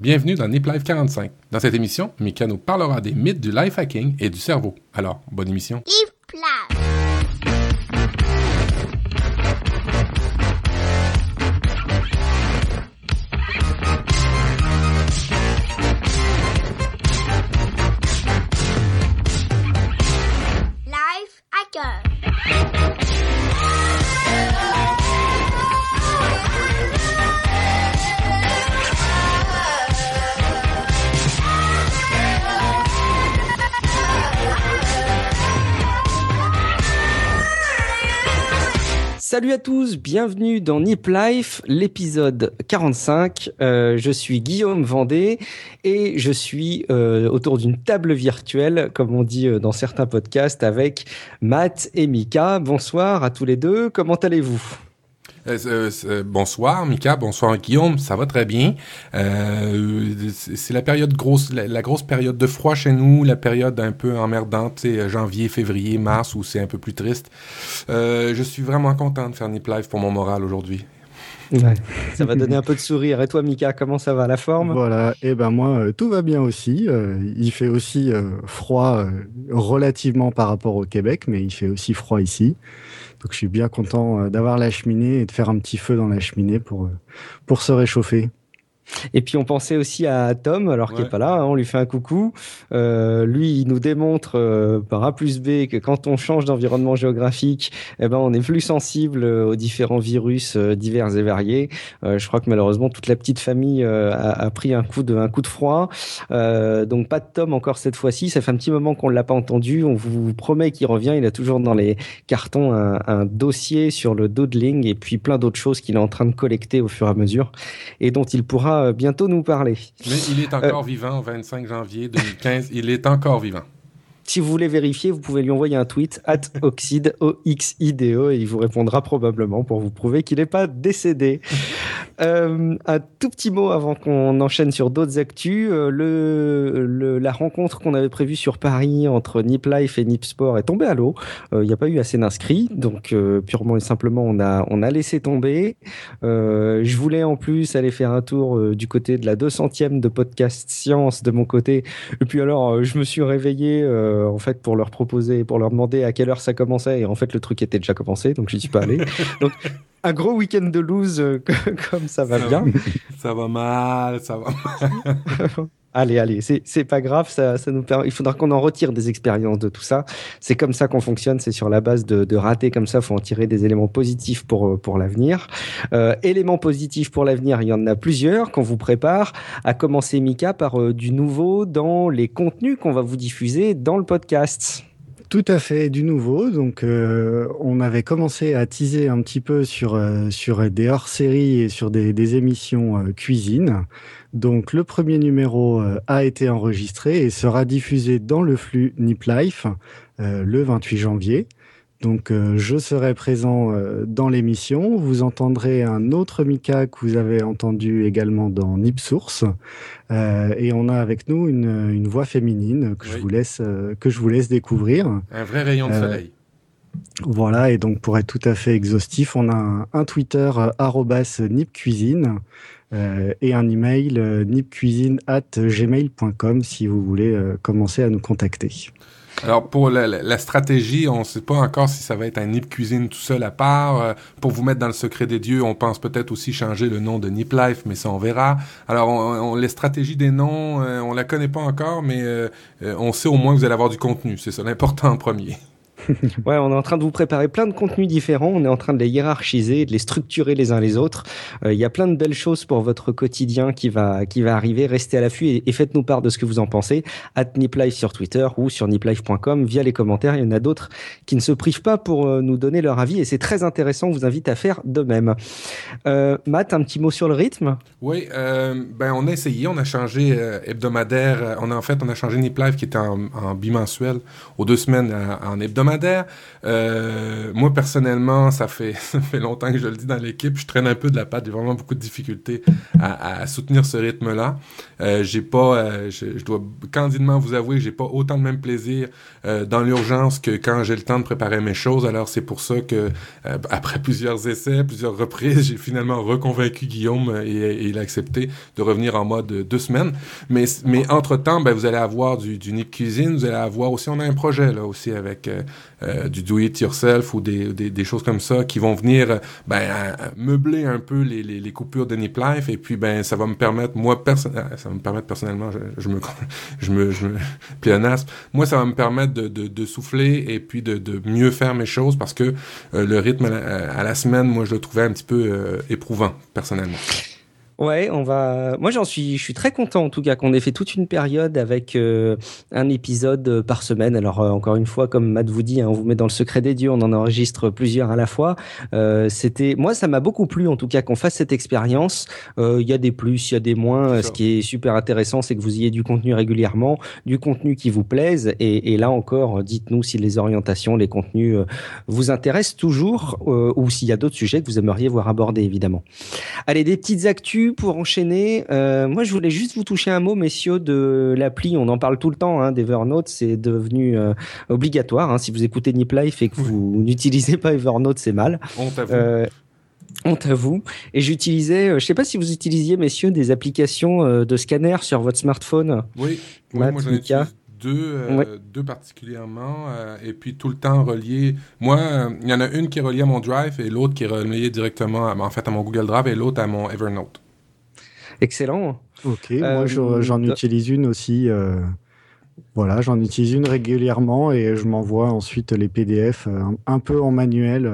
Bienvenue dans Nip Life 45. Dans cette émission, Mika nous parlera des mythes du life hacking et du cerveau. Alors, bonne émission. Salut à tous, bienvenue dans Nip Life, l'épisode 45. Euh, je suis Guillaume Vendée et je suis euh, autour d'une table virtuelle, comme on dit euh, dans certains podcasts, avec Matt et Mika. Bonsoir à tous les deux, comment allez-vous? Euh, euh, bonsoir Mika, bonsoir Guillaume, ça va très bien. Euh, c'est la période grosse, la, grosse période de froid chez nous, la période un peu emmerdante, c'est janvier, février, mars où c'est un peu plus triste. je suis vraiment content de faire Nip Live pour mon moral aujourd'hui. ça va donner un peu de sourire. Et toi, Mika, comment ça va? La forme? Voilà, et eh ben moi, tout va bien aussi. il fait aussi froid relativement par rapport au Québec, mais il fait aussi froid ici. Donc je suis bien content euh, d'avoir la cheminée et de faire un petit feu dans la cheminée pour, euh, pour se réchauffer. Et puis on pensait aussi à Tom, alors qu'il n'est pas là, hein, on lui fait un coucou. Euh, lui, il nous démontre euh, par A plus B que quand on change d'environnement géographique, eh ben, on est plus sensible aux différents virus euh, divers et variés. Euh, je crois que malheureusement, toute la petite famille a, a, pris un coup de, un coup de froid. donc pas de Tom encore cette fois-ci. Ça fait un petit moment qu'on ne l'a pas entendu. On vous promet qu'il revient. Il a toujours dans les cartons un, un dossier sur le doodling et puis plein d'autres choses qu'il est en train de collecter au fur et à mesure et dont il pourra bientôt nous parler. Mais il est encore euh, vivant, 25 janvier 2015. il est encore vivant. Si vous voulez vérifier, vous pouvez lui envoyer un tweet at oxide, O-X-I-D-E, et il vous répondra probablement pour vous prouver qu'il n'est pas décédé. Euh, un tout petit mot avant qu'on enchaîne sur d'autres actus. Euh, le, la rencontre qu'on avait prévue sur Paris entre Nip Life et Nip Sport est tombée à l'eau. Euh, il n'y a pas eu assez d'inscrits, donc purement et simplement on a on a laissé tomber. je voulais en plus aller faire un tour du côté de la 200e de podcast science de mon côté. Et puis alors je me suis réveillé en fait pour leur proposer, pour leur demander à quelle heure ça commençait. Et en fait le truc était déjà commencé, donc je suis pas allé. donc un gros week-end de lose euh, comme ça va bien. Ça va mal, ça va mal. allez, allez, c'est pas grave, ça, nous il faudra qu'on en retire des expériences de tout ça. C'est comme ça qu'on fonctionne, c'est sur la base de, de rater comme ça, faut en tirer des éléments positifs pour, euh, pour l'avenir. Euh, éléments positifs pour l'avenir, il y en a plusieurs qu'on vous prépare, à commencer Mika par euh, du nouveau dans les contenus qu'on va vous diffuser dans le podcast. Tout à fait, du nouveau. Donc, on avait commencé à teaser un petit peu sur sur des hors-séries et sur des, émissions cuisine. Donc, le premier numéro a été enregistré et sera diffusé dans le flux Nip Life le 28 janvier. Donc, euh, je serai présent euh, dans l'émission. Vous entendrez un autre Mika que vous avez entendu également dans Nip Source. Euh, et on a avec nous une, une voix féminine que, je vous laisse, que je vous laisse découvrir. Un vrai rayon de soleil. Voilà, et donc pour être tout à fait exhaustif, on a un, un Twitter arrobas nipcuisine euh, et un email nipcuisine at gmail.com si vous voulez commencer à nous contacter. Alors, pour la, stratégie, on ne sait pas encore si ça va être un Nip Cuisine tout seul à part. Euh, pour vous mettre dans le secret des dieux, on pense peut-être aussi changer le nom de Nip Life, mais ça, on verra. Alors, les stratégies des noms, euh, on la connaît pas encore, mais euh, on sait au moins que vous allez avoir du contenu. C'est ça l'important en premier. ouais, on est en train de vous préparer plein de contenus différents. On est en train de les hiérarchiser, de les structurer les uns les autres. Euh, il y a plein de belles choses pour votre quotidien qui va qui va arriver. Restez à l'affût et, faites-nous part de ce que vous en pensez. At Niplife sur Twitter ou sur niplife.com via les commentaires. Il y en a d'autres qui ne se privent pas pour euh, nous donner leur avis et c'est très intéressant. On vous invite à faire de même. Euh, Matt, un petit mot sur le rythme? Oui, ben on a essayé, on a changé hebdomadaire. On a en fait on a changé Niplife qui était en, en bimensuel aux deux semaines en hebdomadaire Euh, moi, personnellement, ça fait, ça fait longtemps que je le dis dans l'équipe, je traîne un peu de la patte. J'ai vraiment beaucoup de difficultés à, à soutenir ce rythme-là. Euh, j'ai pas, euh, je, je, dois candidement vous avouer que j'ai pas autant de même plaisir euh, dans l'urgence que quand j'ai le temps de préparer mes choses. Alors c'est pour ça que euh, après plusieurs essais, plusieurs reprises, j'ai finalement reconvaincu Guillaume et, et, il a accepté de revenir en mode deux semaines. Mais, mais entre temps, ben, vous allez avoir du, du Cuisine, vous allez avoir aussi, on a un projet là aussi avec euh, du do it yourself ou des, des, des, choses comme ça qui vont venir ben, meubler un peu les, les, les, coupures de Nip Life. Et puis ben ça va me permettre moi personnellement ça va me permettre personnellement je, je me je me je me pléonasme moi ça va me permettre de, de, de souffler et puis de, de, mieux faire mes choses parce que euh, le rythme à la, à la, semaine moi je le trouvais un petit peu euh, éprouvant personnellement Ouais, on va. Moi, j'en suis, je suis très content en tout cas qu'on ait fait toute une période avec euh, un épisode euh, par semaine. Alors euh, encore une fois, comme Matt vous dit, hein, on vous met dans le secret des dieux, on en enregistre plusieurs à la fois. Euh, C'était, moi, ça m'a beaucoup plu en tout cas qu'on fasse cette expérience. Il y a des plus, il y a des moins. Ce qui est super intéressant, c'est que vous ayez du contenu régulièrement, du contenu qui vous plaise. Et, et là encore, dites-nous si les orientations, les contenus vous intéressent toujours ou s'il y a d'autres sujets que vous aimeriez voir abordés, évidemment. Allez, des petites actus pour enchaîner, euh, moi je voulais juste vous toucher un mot, messieurs, de l'appli. On en parle tout le temps hein, d'Evernote, c'est devenu euh, obligatoire. Hein, si vous écoutez Nip Life et que vous oui. n'utilisez pas Evernote, c'est mal. Honte à vous. Euh, honte à vous. Et j'utilisais, euh, je sais pas si vous utilisiez, messieurs, des applications euh, de scanner sur votre smartphone. Oui, oui Matt, moi j'en utilise deux, euh, deux particulièrement, et puis tout le temps relié. Moi, il y en a une qui est reliée à mon Drive et l'autre qui est reliée directement, à, en fait, à mon Google Drive et l'autre à mon Evernote. Excellent. Ok, moi j'en utilise une aussi. voilà, j'en utilise une régulièrement et je m'envoie ensuite les PDF un, un, peu en manuel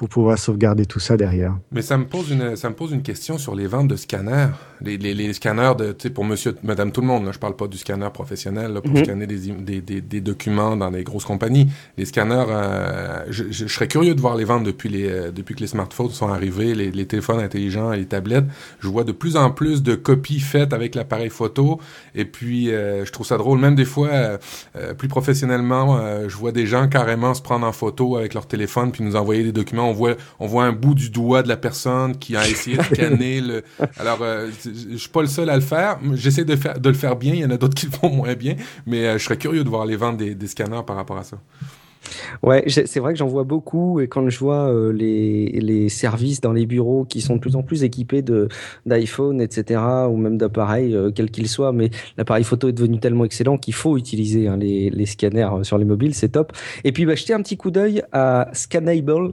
pour pouvoir sauvegarder tout ça derrière. Mais ça me pose une, ça me pose une question sur les ventes de scanners. Les, les, les scanners de, tu sais, pour monsieur, madame, tout le monde, là, je parle pas du scanner professionnel, là, pour -hmm. scanner des, des, des, des, documents dans des grosses compagnies. Les scanners, euh, je, je, je, serais curieux de voir les ventes depuis les, euh, depuis que les smartphones sont arrivés, les, les téléphones intelligents et les tablettes. Je vois de plus en plus de copies faites avec l'appareil photo. Et puis, euh, je trouve ça drôle. Même des fois, euh, plus professionnellement, euh, je vois des gens carrément se prendre en photo avec leur téléphone puis nous envoyer des documents on voit, on voit un bout du doigt de la personne qui a essayé de scanner le. Alors, euh, je suis pas le seul à le faire. J'essaie de, faire, de le faire bien. Il y en a d'autres qui le font moins bien. Mais euh, je serais curieux de voir les ventes des, des scanners par rapport à ça. Ouais, c'est vrai que j'en vois beaucoup et quand je vois euh, les, les services dans les bureaux qui sont de plus en plus équipés d'iPhone, etc., ou même d'appareils, euh, quel qu'il soit, mais l'appareil photo est devenu tellement excellent qu'il faut utiliser hein, les, les, scanners sur les mobiles, c'est top. Et puis, bah, jetez un petit coup d'œil à Scannable.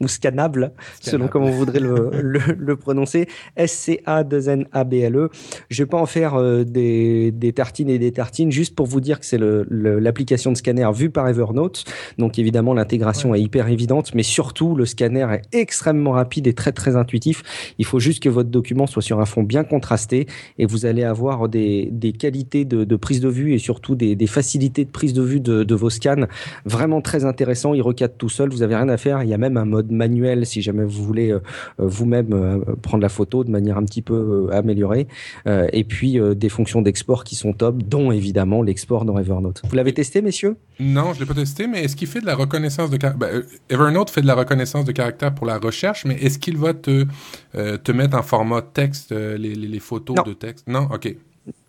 ou scannable, selon comment vous voudrez le, le, le prononcer. S-C-A-2-N-A-B-L-E. Je vais pas en faire euh, des, des, tartines et des tartines, juste pour vous dire que c'est l'application de scanner vue par Evernote. Donc évidemment, l'intégration ouais. est hyper évidente, mais surtout, le scanner est extrêmement rapide et très très intuitif. Il faut juste que votre document soit sur un fond bien contrasté et vous allez avoir des, des qualités de, de, prise de vue et surtout des, des, facilités de prise de vue de, de vos scans vraiment très intéressants. Il recadre tout seul, vous avez rien à faire. Il y a même un mode manuel si jamais vous voulez euh, vous-même euh, prendre la photo de manière un petit peu euh, améliorée. et puis des fonctions d'export qui sont top, dont évidemment l'export dans Evernote. Vous l'avez testé, messieurs? Non, je l'ai pas testé, mais est-ce qu'il fait de la reconnaissance de caractère ben, Evernote fait de la reconnaissance de caractère pour la recherche, mais est-ce qu'il va te, te mettre en format texte les, les, les photos non. de texte? Non, ok.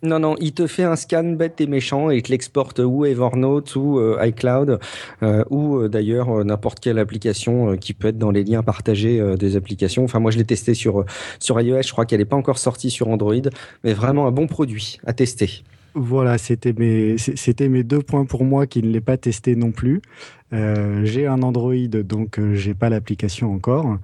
Non, non, il te fait un scan bête et méchant et il te l'exporte ou Evernote ou euh, iCloud euh, ou euh, d'ailleurs n'importe quelle application qui peut être dans les liens partagés des applications. Enfin, moi, je l'ai testé sur, iOS. Je crois qu'elle n'est pas encore sortie sur Android, mais vraiment un bon produit à tester. Voilà, c'était mes, mes deux points pour moi qui ne l'ai pas testé non plus. J'ai un Android, donc j'ai pas l'application encore.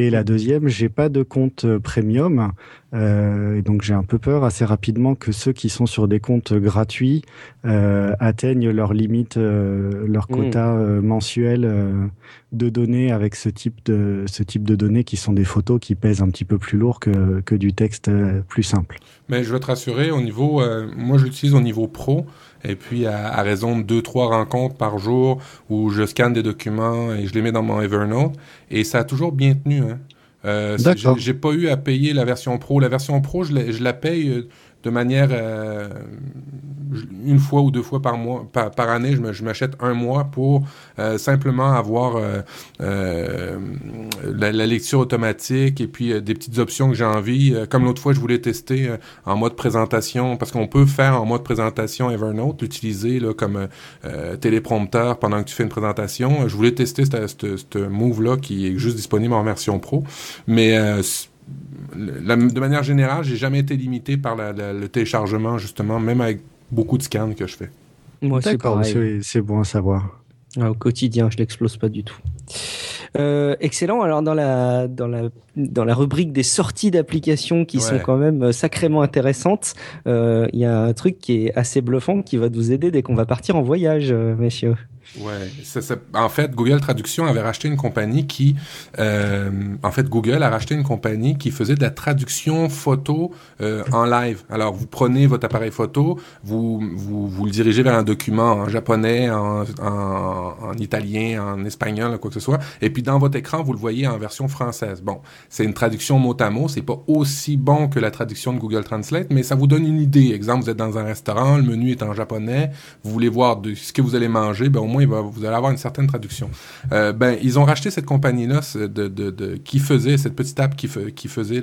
Et la deuxième, j'ai pas de compte premium, euh, et donc j'ai un peu peur assez rapidement que ceux qui sont sur des comptes gratuits euh, atteignent leur limite, euh, leur quota mmh. mensuel de données avec ce type de ce type de données qui sont des photos qui pèsent un petit peu plus lourd que que du texte plus simple. Mais je veux te rassurer, au niveau, moi j'utilise au niveau pro. Et puis, à, à, raison de deux, trois rencontres par jour où je scanne des documents et je les mets dans mon Evernote. Et ça a toujours bien tenu. Hein. Euh, j'ai pas eu à payer la version pro. La version pro, je la, je la paye de manière euh, une fois ou deux fois par mois, par, année, je m'achète un mois pour simplement avoir la, la, lecture automatique et puis des petites options que j'ai envie. comme l'autre fois, je voulais tester en mode présentation, parce qu'on peut faire en mode présentation Evernote, l'utiliser comme téléprompteur pendant que tu fais une présentation. Je voulais tester ce move-là qui est juste disponible en version pro. Mais euh, de manière générale, j'ai jamais été limité par le téléchargement, justement, même avec beaucoup de scans que je fais. Moi, c'est C'est bon à savoir. Au quotidien, je l'explose pas du tout. Euh, excellent. Alors dans la dans la dans la rubrique des sorties d'applications qui sont quand même sacrément intéressantes, euh, il y a un truc qui est assez bluffant qui va nous aider dès qu'on va partir en voyage, messieurs. Ouais, en fait, Google Traduction avait racheté une compagnie qui, euh, en fait, Google a racheté une compagnie qui faisait de la traduction photo euh, en live. Alors, vous prenez votre appareil photo, vous, vous, vous le dirigez vers un document en japonais, en, en, en italien, en espagnol, quoi que ce soit, et puis dans votre écran, vous le voyez en version française. Bon, c'est une traduction mot à mot, c'est pas aussi bon que la traduction de Google Translate, mais ça vous donne une idée. Exemple, vous êtes dans un restaurant, le menu est en japonais, vous voulez voir de ce que vous allez manger, ben au moins vous allez avoir une certaine traduction. Euh, ben, ils ont racheté cette compagnie-là qui faisait cette petite app qui, faisait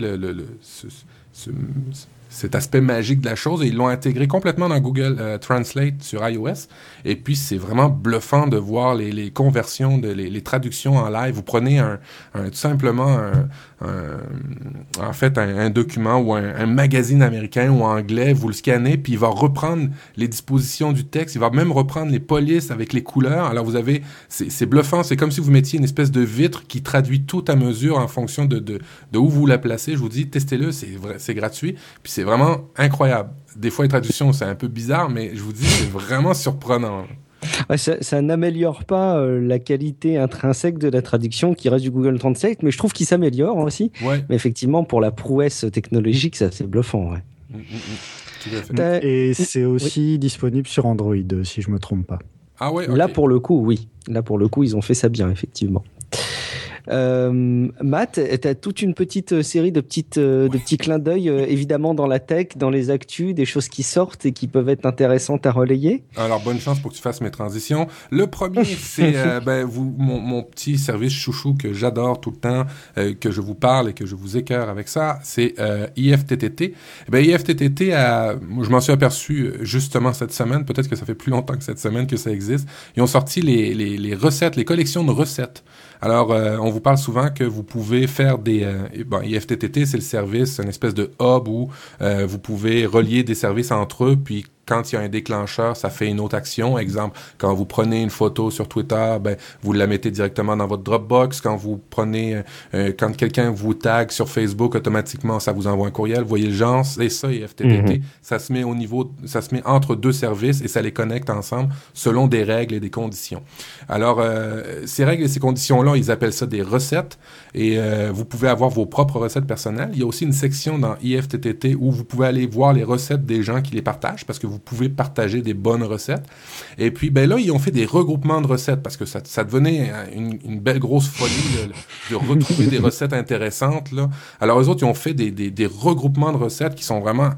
cet aspect magique de la chose et ils l'ont intégré complètement dans Google euh, Translate sur iOS. Et puis, c'est vraiment bluffant de voir les, conversions, les, traductions en live. Vous prenez tout simplement un, en fait un, document ou un, magazine américain ou anglais, vous le scannez, puis il va reprendre les dispositions du texte, il va même reprendre les polices avec les couleurs. Alors vous avez, c'est bluffant, c'est comme si vous mettiez une espèce de vitre qui traduit tout à mesure en fonction de, de, de où vous la placez. Je vous dis, testez-le, c'est gratuit, puis c'est vraiment incroyable. Des fois, les traductions, c'est un peu bizarre, mais je vous dis, c'est vraiment surprenant ça, n'améliore pas euh, la qualité intrinsèque de la traduction qui reste du Google Translate, mais je trouve qu'il s'améliore aussi. Mais effectivement, pour la prouesse technologique, c'est assez bluffant. Ouais. Mm, mm, mm. Et c'est aussi disponible sur Android, si je me trompe pas. Ah ouais. Là pour le coup, oui. Là pour le coup, ils ont fait ça bien, effectivement. Euh, Matt, tu as toute une petite euh, série de, petites, euh, de petits clins d'œil, euh, évidemment, dans la tech, dans les actus, des choses qui sortent et qui peuvent être intéressantes à relayer. Alors, bonne chance pour que tu fasses mes transitions. Le premier, c'est ben, vous, mon, mon, petit service chouchou que j'adore tout le temps, que je vous parle et que je vous écœure avec ça, c'est IFTTT. Eh ben, IFTTT, a, je m'en suis aperçu justement cette semaine, peut-être que ça fait plus longtemps que cette semaine que ça existe. Ils ont sorti les, les, les recettes, les collections de recettes. Alors, on vous parle souvent que vous pouvez faire des... Euh, bon, IFTTT, c'est le service, une espèce de hub où euh, vous pouvez relier des services entre eux, puis quand il y a un déclencheur, ça fait une autre action. Exemple, quand vous prenez une photo sur Twitter, ben, vous la mettez directement dans votre Dropbox. Quand vous prenez, euh, quand quelqu'un vous tag sur Facebook, automatiquement, ça vous envoie un courriel. Vous voyez le genre, c'est ça, FTTT. Mhm. Ça se met au niveau, ça se met entre deux services et ça les connecte ensemble selon des règles et des conditions. Alors, euh, ces règles et ces conditions-là, ils appellent ça des recettes et euh, vous pouvez avoir vos propres recettes personnelles. Il y a aussi une section dans IFTTT où vous pouvez aller voir les recettes des gens qui les partagent parce que vous vous pouvez partager des bonnes recettes. Et puis, ben là, ils ont fait des regroupements de recettes parce que ça, ça devenait une, belle grosse folie de, retrouver des recettes intéressantes. Là. Alors, eux autres, ils ont fait des, des, des regroupements de recettes qui sont vraiment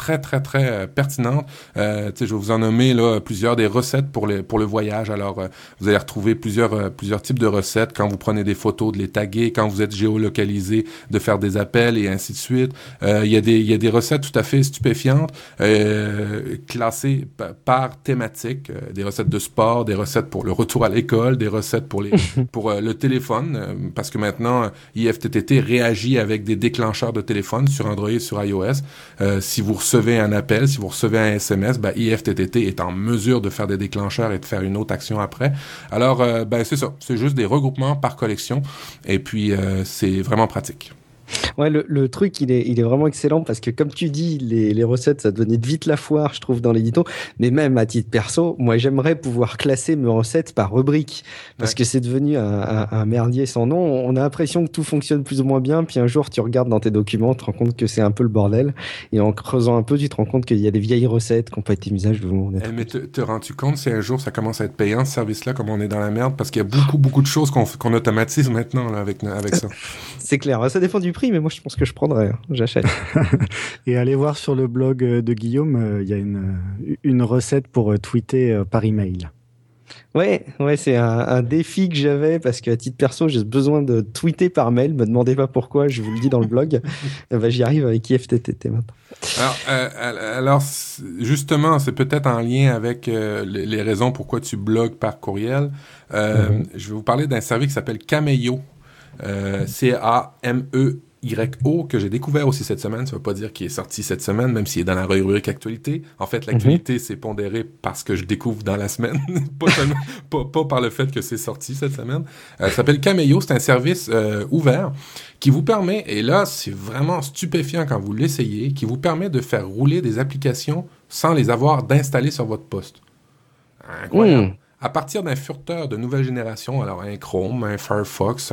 très, très, très euh, pertinente. Euh, je vais vous en nommer là, plusieurs des recettes pour, les, pour le voyage. Alors, euh, vous allez retrouver plusieurs, euh, plusieurs types de recettes quand vous prenez des photos, de les taguer, quand vous êtes géolocalisé, de faire des appels et ainsi de suite. Il y, a des, y a des recettes tout à fait stupéfiantes, classées par thématique. des recettes de sport, des recettes pour le retour à l'école, des recettes pour, les, pour le téléphone, parce que maintenant, IFTTT réagit avec des déclencheurs de téléphone sur Android sur iOS. si vous recevez un appel, si vous recevez un SMS, ben, IFTTT est en mesure de faire des déclencheurs et de faire une autre action après. Alors, euh, ben, c'est ça. C'est juste des regroupements par collection. Et puis, euh, c'est vraiment pratique. Ouais, le, le, truc, il est, il est vraiment excellent parce que, comme tu dis, les, les recettes, ça devenait vite la foire, je trouve, dans l'édito. Mais même à titre perso, moi, j'aimerais pouvoir classer mes recettes par rubrique parce que c'est devenu un, un, merdier sans nom. On a l'impression que tout fonctionne plus ou moins bien. Puis un jour, tu regardes dans tes documents, tu te rends compte que c'est un peu le bordel. Et en creusant un peu, tu te rends compte qu'il y a des vieilles recettes qui n'ont pas été mises à jour. Eh, mais te, te rends-tu compte si un jour ça commence à être payant, ce service-là, comme on est dans la merde? Parce qu'il y a beaucoup, beaucoup de choses qu'on automatise maintenant là, avec, avec ça. c'est clair. Ça dépend du prix, mais moi, je pense que je prendrais, hein. j'achète. Et allez voir sur le blog de Guillaume, il y a une, une recette pour tweeter par email. Ouais, ouais, c'est un, défi que j'avais parce qu'à titre perso, j'ai besoin de tweeter par mail. Me demandez pas pourquoi, je vous le dis dans le blog. Ben, j'y arrive avec IFTTT maintenant. Alors, euh, alors justement, c'est peut-être en lien avec euh, les, raisons pourquoi tu blogues par courriel. Euh, mm-hmm. Je vais vous parler d'un service qui s'appelle Cameo. C-A-M-E YO que j'ai découvert aussi cette semaine. Ça veut pas dire qu'il est sorti cette semaine, même s'il est dans la rubrique actualité. En fait, l'actualité, c'est mhm. pondéré parce que je découvre dans la semaine, pas, pas, par le fait que c'est sorti cette semaine. Euh, ça s'appelle Cameo. C'est un service euh, ouvert qui vous permet, et là, c'est vraiment stupéfiant quand vous l'essayez, qui vous permet de faire rouler des applications sans les avoir d'installer sur votre poste. Incroyable. Hmm à partir d'un furteur de nouvelle génération, alors un Chrome, un Firefox,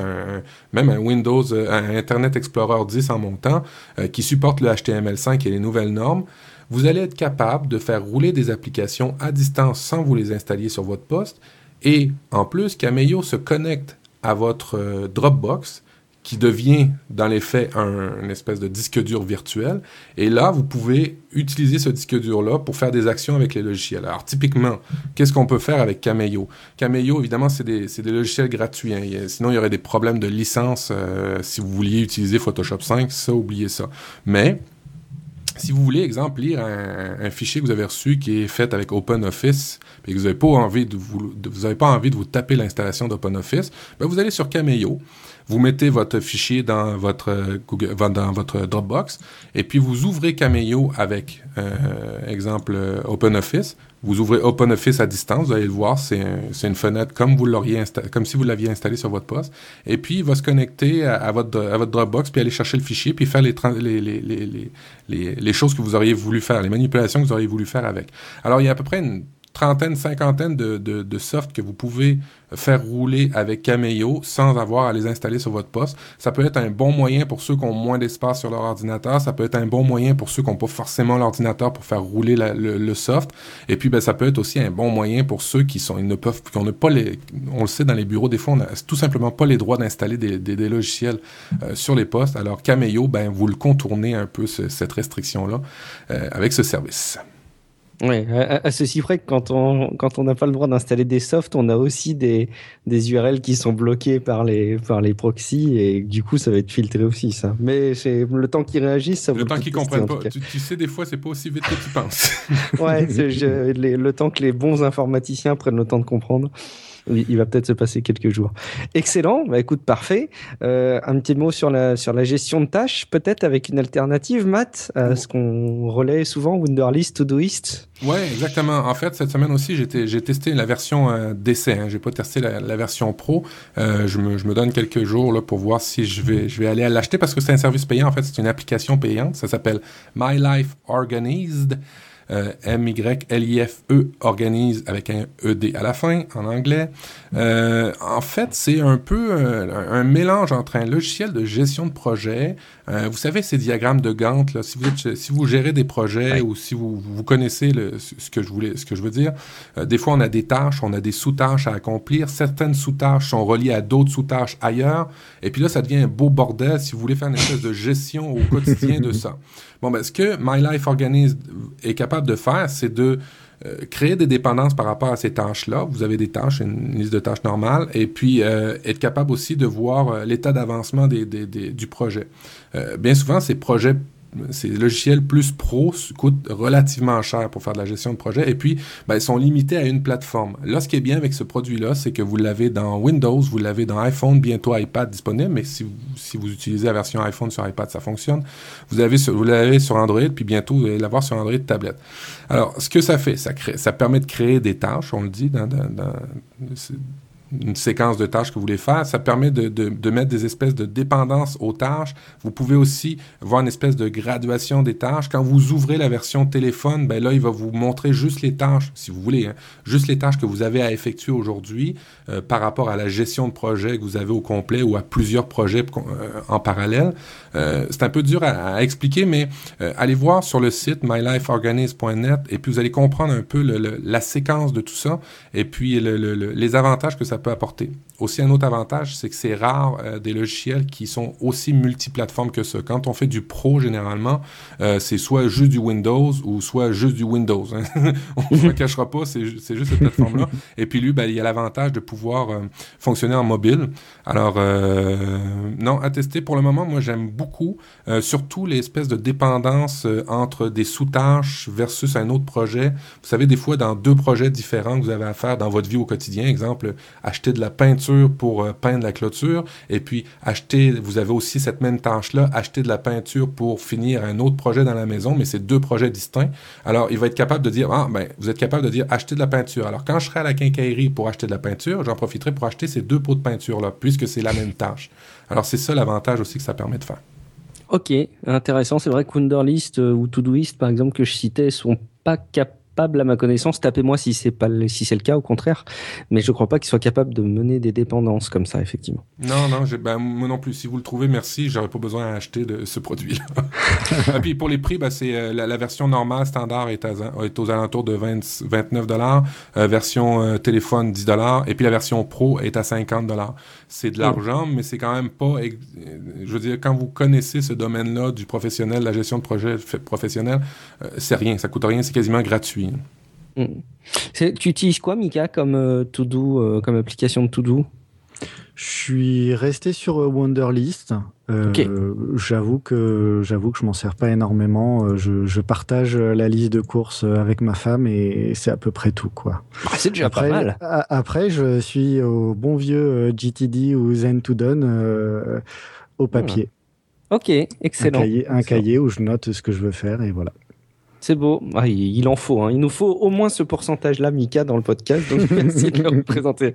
même un Windows, euh, un Internet Explorer 10 en montant, euh, qui supporte le HTML5 et les nouvelles normes, vous allez être capable de faire rouler des applications à distance sans vous les installer sur votre poste. Et en plus, Cameo se connecte à votre euh, Dropbox qui devient dans les faits un, une espèce de disque dur virtuel. Et là, vous pouvez utiliser ce disque dur-là pour faire des actions avec les logiciels. Alors, typiquement, qu'est-ce qu'on peut faire avec Cameo? Cameo, évidemment, c'est des, des, logiciels gratuits. Hein. sinon, il y aurait des problèmes de licence euh, si vous vouliez utiliser Photoshop 5. Ça, oubliez ça. Mais, si vous voulez, exemple, lire un, fichier que vous avez reçu qui est fait avec OpenOffice, et que vous n'avez pas envie de vous, vous pas envie de vous taper l'installation d'OpenOffice, ben vous allez sur Cameo. Vous mettez votre fichier dans votre Google, dans votre Dropbox, et puis vous ouvrez Cameo avec, euh, exemple, euh, OpenOffice. Vous ouvrez OpenOffice à distance, vous allez le voir, c'est une fenêtre comme vous l'auriez comme si vous l'aviez installé sur votre poste. Et puis, il va se connecter à, votre, à votre Dropbox, puis aller chercher le fichier, puis faire les, les, les, les, les choses que vous auriez voulu faire, les manipulations que vous auriez voulu faire avec. Alors, il y a à peu près une trentaine, cinquantaine de, de, de que vous pouvez faire rouler avec Cameo sans avoir à les installer sur votre poste. Ça peut être un bon moyen pour ceux qui ont moins d'espace sur leur ordinateur. Ça peut être un bon moyen pour ceux qui n'ont pas forcément l'ordinateur pour faire rouler le, soft. Et puis, ben, ça peut être aussi un bon moyen pour ceux qui sont, ils ne peuvent, qu'on n'a pas les, on le sait dans les bureaux, des fois, on n'a tout simplement pas les droits d'installer des, des, logiciels euh, sur les postes. Alors, Cameo, ben, vous le contournez un peu cette restriction-là euh, avec ce service. Oui, à, ceci près que quand on quand on n'a pas le droit d'installer des softs, on a aussi des, des URL qui sont bloqués par les par les proxys et du coup ça va être filtré aussi ça. Mais c'est le temps qu'ils réagissent, ça Le temps qu'ils comprennent pas. Tu, sais des fois c'est pas aussi vite que tu penses. ouais, le temps que les bons informaticiens prennent le temps de comprendre il va peut-être se passer quelques jours. Excellent, bah écoute, parfait. Euh, un petit mot sur la, sur la gestion de tâches, peut-être avec une alternative, Matt, à ce qu'on relaie souvent, Wunderlist, Todoist? Ouais, exactement. En fait, cette semaine aussi, j'ai testé la version euh, d'essai. Hein. J'ai pas testé la, version pro. Euh, je, me, je me donne quelques jours là, pour voir si je vais, je vais aller l'acheter parce que c'est un service payant. En fait, c'est une application payante. Ça s'appelle My Life Organized. Euh, M-Y-L-I-F-E organise avec un E-D à la fin en anglais. Euh, en fait, c'est un peu euh, un, mélange entre un logiciel de gestion de projet. vous savez, ces diagrammes de Gantt, là, si, vous êtes, si vous gérez des projets ou si vous, vous connaissez le, ce, que je voulais, ce que je veux dire, des fois on a des tâches, on a des sous-tâches à accomplir. Certaines sous-tâches sont reliées à d'autres sous-tâches ailleurs. Et puis là, ça devient un beau bordel si vous voulez faire une espèce de gestion au quotidien de ça. Bon, ben, ce que My Life Organize est capable de faire, c'est de euh, créer des dépendances par rapport à ces tâches-là. Vous avez des tâches, une liste de tâches normales, et puis euh, être capable aussi de voir euh, l'état d'avancement du projet. bien souvent, ces projets ces logiciels plus pro coûtent relativement cher pour faire de la gestion de projet et puis ben, ils sont limités à une plateforme. Là, ce qui est bien avec ce produit-là, c'est que vous l'avez dans Windows, vous l'avez dans iPhone, bientôt iPad disponible, mais si vous, utilisez la version iPhone sur iPad, ça fonctionne. Vous l'avez sur, sur Android, puis bientôt vous allez l'avoir sur Android tablette. Alors, ce que ça fait, ça, permet de créer des tâches, on le dit, dans une séquence de tâches que vous voulez faire. Ça permet de, de, mettre des espèces de dépendances aux tâches. Vous pouvez aussi voir une espèce de graduation des tâches. Quand vous ouvrez la version téléphone, ben là, il va vous montrer juste les tâches, si vous voulez, hein, juste les tâches que vous avez à effectuer aujourd'hui euh, par rapport à la gestion de projet que vous avez au complet ou à plusieurs projets euh, en parallèle. Euh, c'est un peu dur à, expliquer, mais allez voir sur le site mylifeorganize.net et puis vous allez comprendre un peu le, la séquence de tout ça et puis le, les avantages que ça peut apporter. Aussi, un autre avantage, c'est que c'est rare euh, des logiciels qui sont aussi multiplateformes que ça. Quand on fait du pro, généralement, euh, c'est soit juste du Windows ou soit juste du Windows. Hein. on ne cachera pas, c'est juste cette plateforme-là. Et puis lui, ben, il y a l'avantage de pouvoir euh, fonctionner en mobile. Alors, non, à tester pour le moment, moi j'aime beaucoup, surtout les espèces de dépendance entre des sous-tâches versus un autre projet. Vous savez, des fois, dans deux projets différents que vous avez à faire dans votre vie au quotidien, exemple, acheter de la peinture pour euh, peindre la clôture, et puis acheter, vous avez aussi cette même tâche-là, acheter de la peinture pour finir un autre projet dans la maison, mais c'est deux projets distincts. Alors, il va être capable de dire, ah, ben, vous êtes capable de dire acheter de la peinture. Alors, quand je serai à la quincaillerie pour acheter de la peinture, j'en profiterai pour acheter ces deux pots de peinture-là, puisque c'est la même tâche. Alors, c'est ça l'avantage aussi que ça permet de faire. Ok, intéressant. C'est vrai que Wunderlist euh, ou Todoist, par exemple, que je citais, sont pas capables à ma connaissance. Tapez-moi si c'est pas si c'est le cas, au contraire. Mais je crois pas qu'il soit capable de mener des dépendances comme ça, effectivement. Non, non, ben, moi non plus. Si vous le trouvez, merci. J'aurais pas besoin d'acheter de ce produit-là. Et puis pour les prix, ben, c'est euh, la, version normale standard est, est aux alentours de 20, 29 dollars. Euh, version euh, téléphone 10 dollars. Et puis la version pro est à 50 dollars. C'est de l'argent, mais c'est quand même pas. Je veux dire, quand vous connaissez ce domaine-là du professionnel, la gestion de projet professionnel, c'est rien. Ça coûte rien. C'est quasiment gratuit. Mm. Tu utilises quoi, Mika, comme euh, to-do, euh, comme application de to-do? Je suis resté sur euh, Wonderlist. J'avoue que j'avoue que je m'en sers pas énormément. Je, partage la liste de courses avec ma femme et c'est à peu près tout, quoi. Ah, c'est déjà pas mal. après, je suis au bon vieux GTD ou Zen to Done au papier. Ok, excellent. un cahier où je note ce que je veux faire et voilà. C'est beau. Ah, il, en faut. Hein. Il nous faut au moins ce pourcentage-là, Mika, dans le podcast. Donc, merci de le représenter.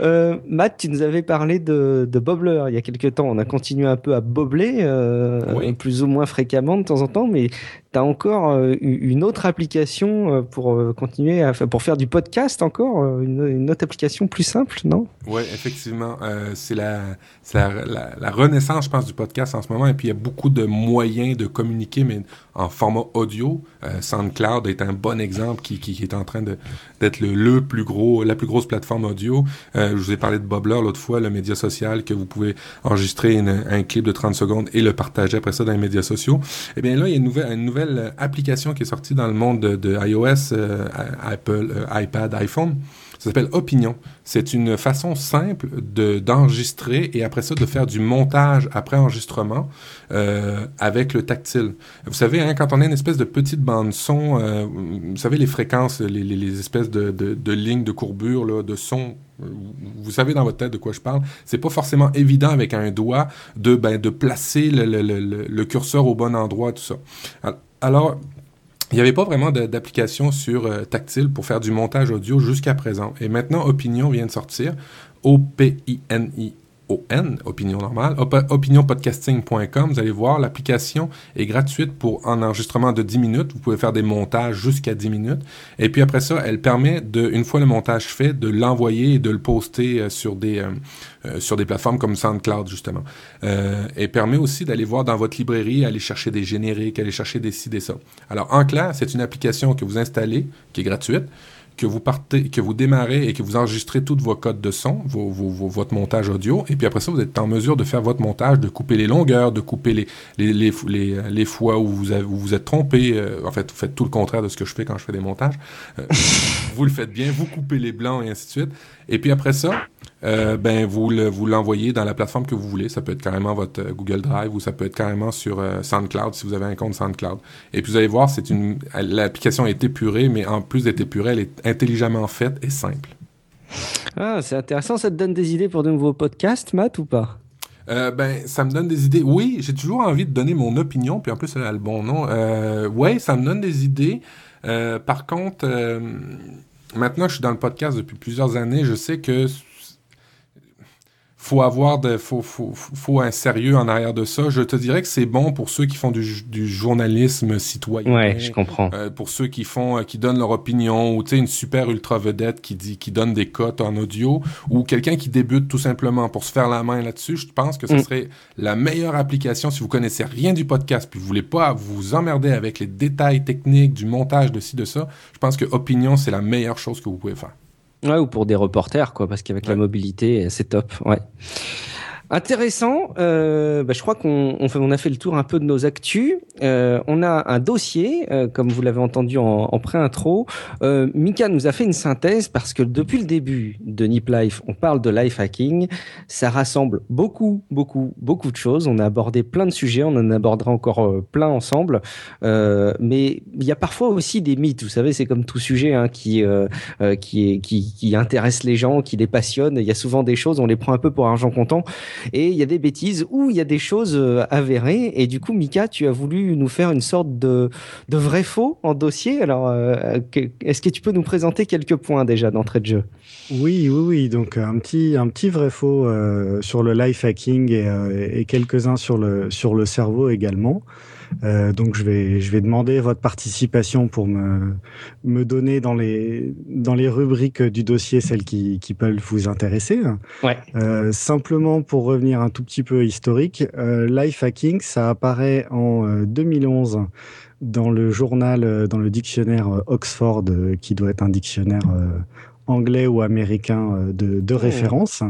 Euh, Matt, tu nous avais parlé de, de Bobbler il y a quelques temps. On a continué un peu à bobler, euh, plus ou moins fréquemment de temps en temps, mais tu as encore euh, une autre application euh, pour euh, continuer à pour faire du podcast encore une, autre application plus simple non? Oui effectivement. C'est la, la, la, renaissance je pense du podcast en ce moment. Et puis il y a beaucoup de moyens de communiquer mais en format audio. SoundCloud est un bon exemple qui, est en train d'être le, plus gros la plus grosse plateforme audio. Je vous ai parlé de Bobbler l'autre fois le média social que vous pouvez enregistrer un clip de 30 secondes et le partager après ça dans les médias sociaux. Eh bien là il y a une nouvelle, une nouvelle application qui est sortie dans le monde de, iOS, euh, Apple, euh, iPad, iPhone. Ça s'appelle Opinion. C'est une façon simple de d'enregistrer et après ça de faire du montage après enregistrement euh, avec le tactile. Vous savez, hein, quand on a une espèce de petite bande son, vous savez les fréquences, les, espèces de, de, lignes de courbure là, de son vous savez dans votre tête de quoi je parle. C'est pas forcément évident avec un doigt de, ben, de placer le, curseur au bon endroit, tout ça. Il n'y avait pas vraiment d'application sur euh, tactile pour faire du montage audio jusqu'à présent. Et maintenant, Opinion vient de sortir. O-P-I-N-I ON, Opinion Normale, opinionpodcasting.com. Vous allez voir, l'application est gratuite pour un enregistrement de 10 minutes. Vous pouvez faire des montages jusqu'à 10 minutes. Et puis après ça, elle permet de, une fois le montage fait, de l'envoyer et de le poster euh, sur des, euh, euh, sur des plateformes comme SoundCloud, justement. Euh, et permet aussi d'aller voir dans votre librairie, aller chercher des génériques, aller chercher des ci, ça. Alors, en clair, c'est une application que vous installez, qui est gratuite, que vous partez, que vous démarrez et que vous enregistrez tous vos codes de son, vos, vos, votre montage audio, et puis après ça, vous êtes en mesure de faire votre montage, de couper les longueurs, de couper les, les, les, les, les fois où vous, avez, où vous êtes trompé. Euh, en fait, vous faites tout le contraire de ce que je fais quand je fais des montages. Euh, vous le faites bien, vous coupez les blancs et ainsi de suite. Et puis après ça, euh, ben vous le, vous l'envoyez dans la plateforme que vous voulez. Ça peut être carrément votre euh, Google Drive ou ça peut être carrément sur euh, SoundCloud si vous avez un compte SoundCloud. Et puis vous allez voir, c'est une l'application est épurée, mais en plus d'être épurée, elle est intelligemment faite et simple. Ah, c'est intéressant. Ça te donne des idées pour de nouveaux podcasts, Matt, ou pas? Euh, ben, ça me donne des idées. Oui, j'ai toujours envie de donner mon opinion, puis en plus, elle a le bon nom. Euh, ouais, ça me donne des idées. par contre, maintenant, je suis dans le podcast depuis plusieurs années. Je sais que faut avoir de, faut, faut, faut un sérieux en arrière de ça. Je te dirais que c'est bon pour ceux qui font du, du journalisme citoyen. Ouais, je comprends. Euh, pour ceux qui font, euh, qui donnent leur opinion, ou tu sais une super ultra vedette qui dit, qui donne des cotes en audio, ou quelqu'un qui débute tout simplement pour se faire la main là-dessus. Je pense que ce mm. serait la meilleure application si vous connaissez rien du podcast puis vous voulez pas vous emmerder avec les détails techniques du montage de ci de ça. Je pense que Opinion c'est la meilleure chose que vous pouvez faire. Ouais, ou pour des reporters, quoi, parce qu'avec la mobilité, c'est top. Ouais. Intéressant. Euh, bah, je crois qu'on on, on, a fait le tour un peu de nos actus. Euh, on a un dossier, euh, comme vous l'avez entendu en, en pré-intro. Euh, Mika nous a fait une synthèse parce que depuis le début de Nip Life, on parle de life hacking. Ça rassemble beaucoup, beaucoup, beaucoup de choses. On a abordé plein de sujets. On en abordera encore euh, plein ensemble. Euh, mais il y a parfois aussi des mythes. Vous savez, c'est comme tout sujet hein, qui, qui, qui, qui intéresse les gens, qui les passionne. Il y a souvent des choses, on les prend un peu pour argent comptant et il y a des bêtises ou il y a des choses euh, avérées. Et du coup, Mika, tu as voulu nous faire une sorte de, de vrai faux en dossier. Alors, euh, est-ce que tu peux nous présenter quelques points déjà d'entrée de jeu? Oui, oui, oui. Donc, un petit, un petit vrai faux euh, sur le life hacking et, et quelques-uns sur le, sur le cerveau également. Euh, donc je vais je vais demander votre participation pour me me donner dans les dans les rubriques du dossier celles qui qui peuvent vous intéresser. Ouais. Euh, simplement pour revenir un tout petit peu historique, euh, life hacking ça apparaît en 2011 euh, dans le journal, dans le dictionnaire Oxford, qui doit être un dictionnaire anglais ou américain euh, de, de oh. référence.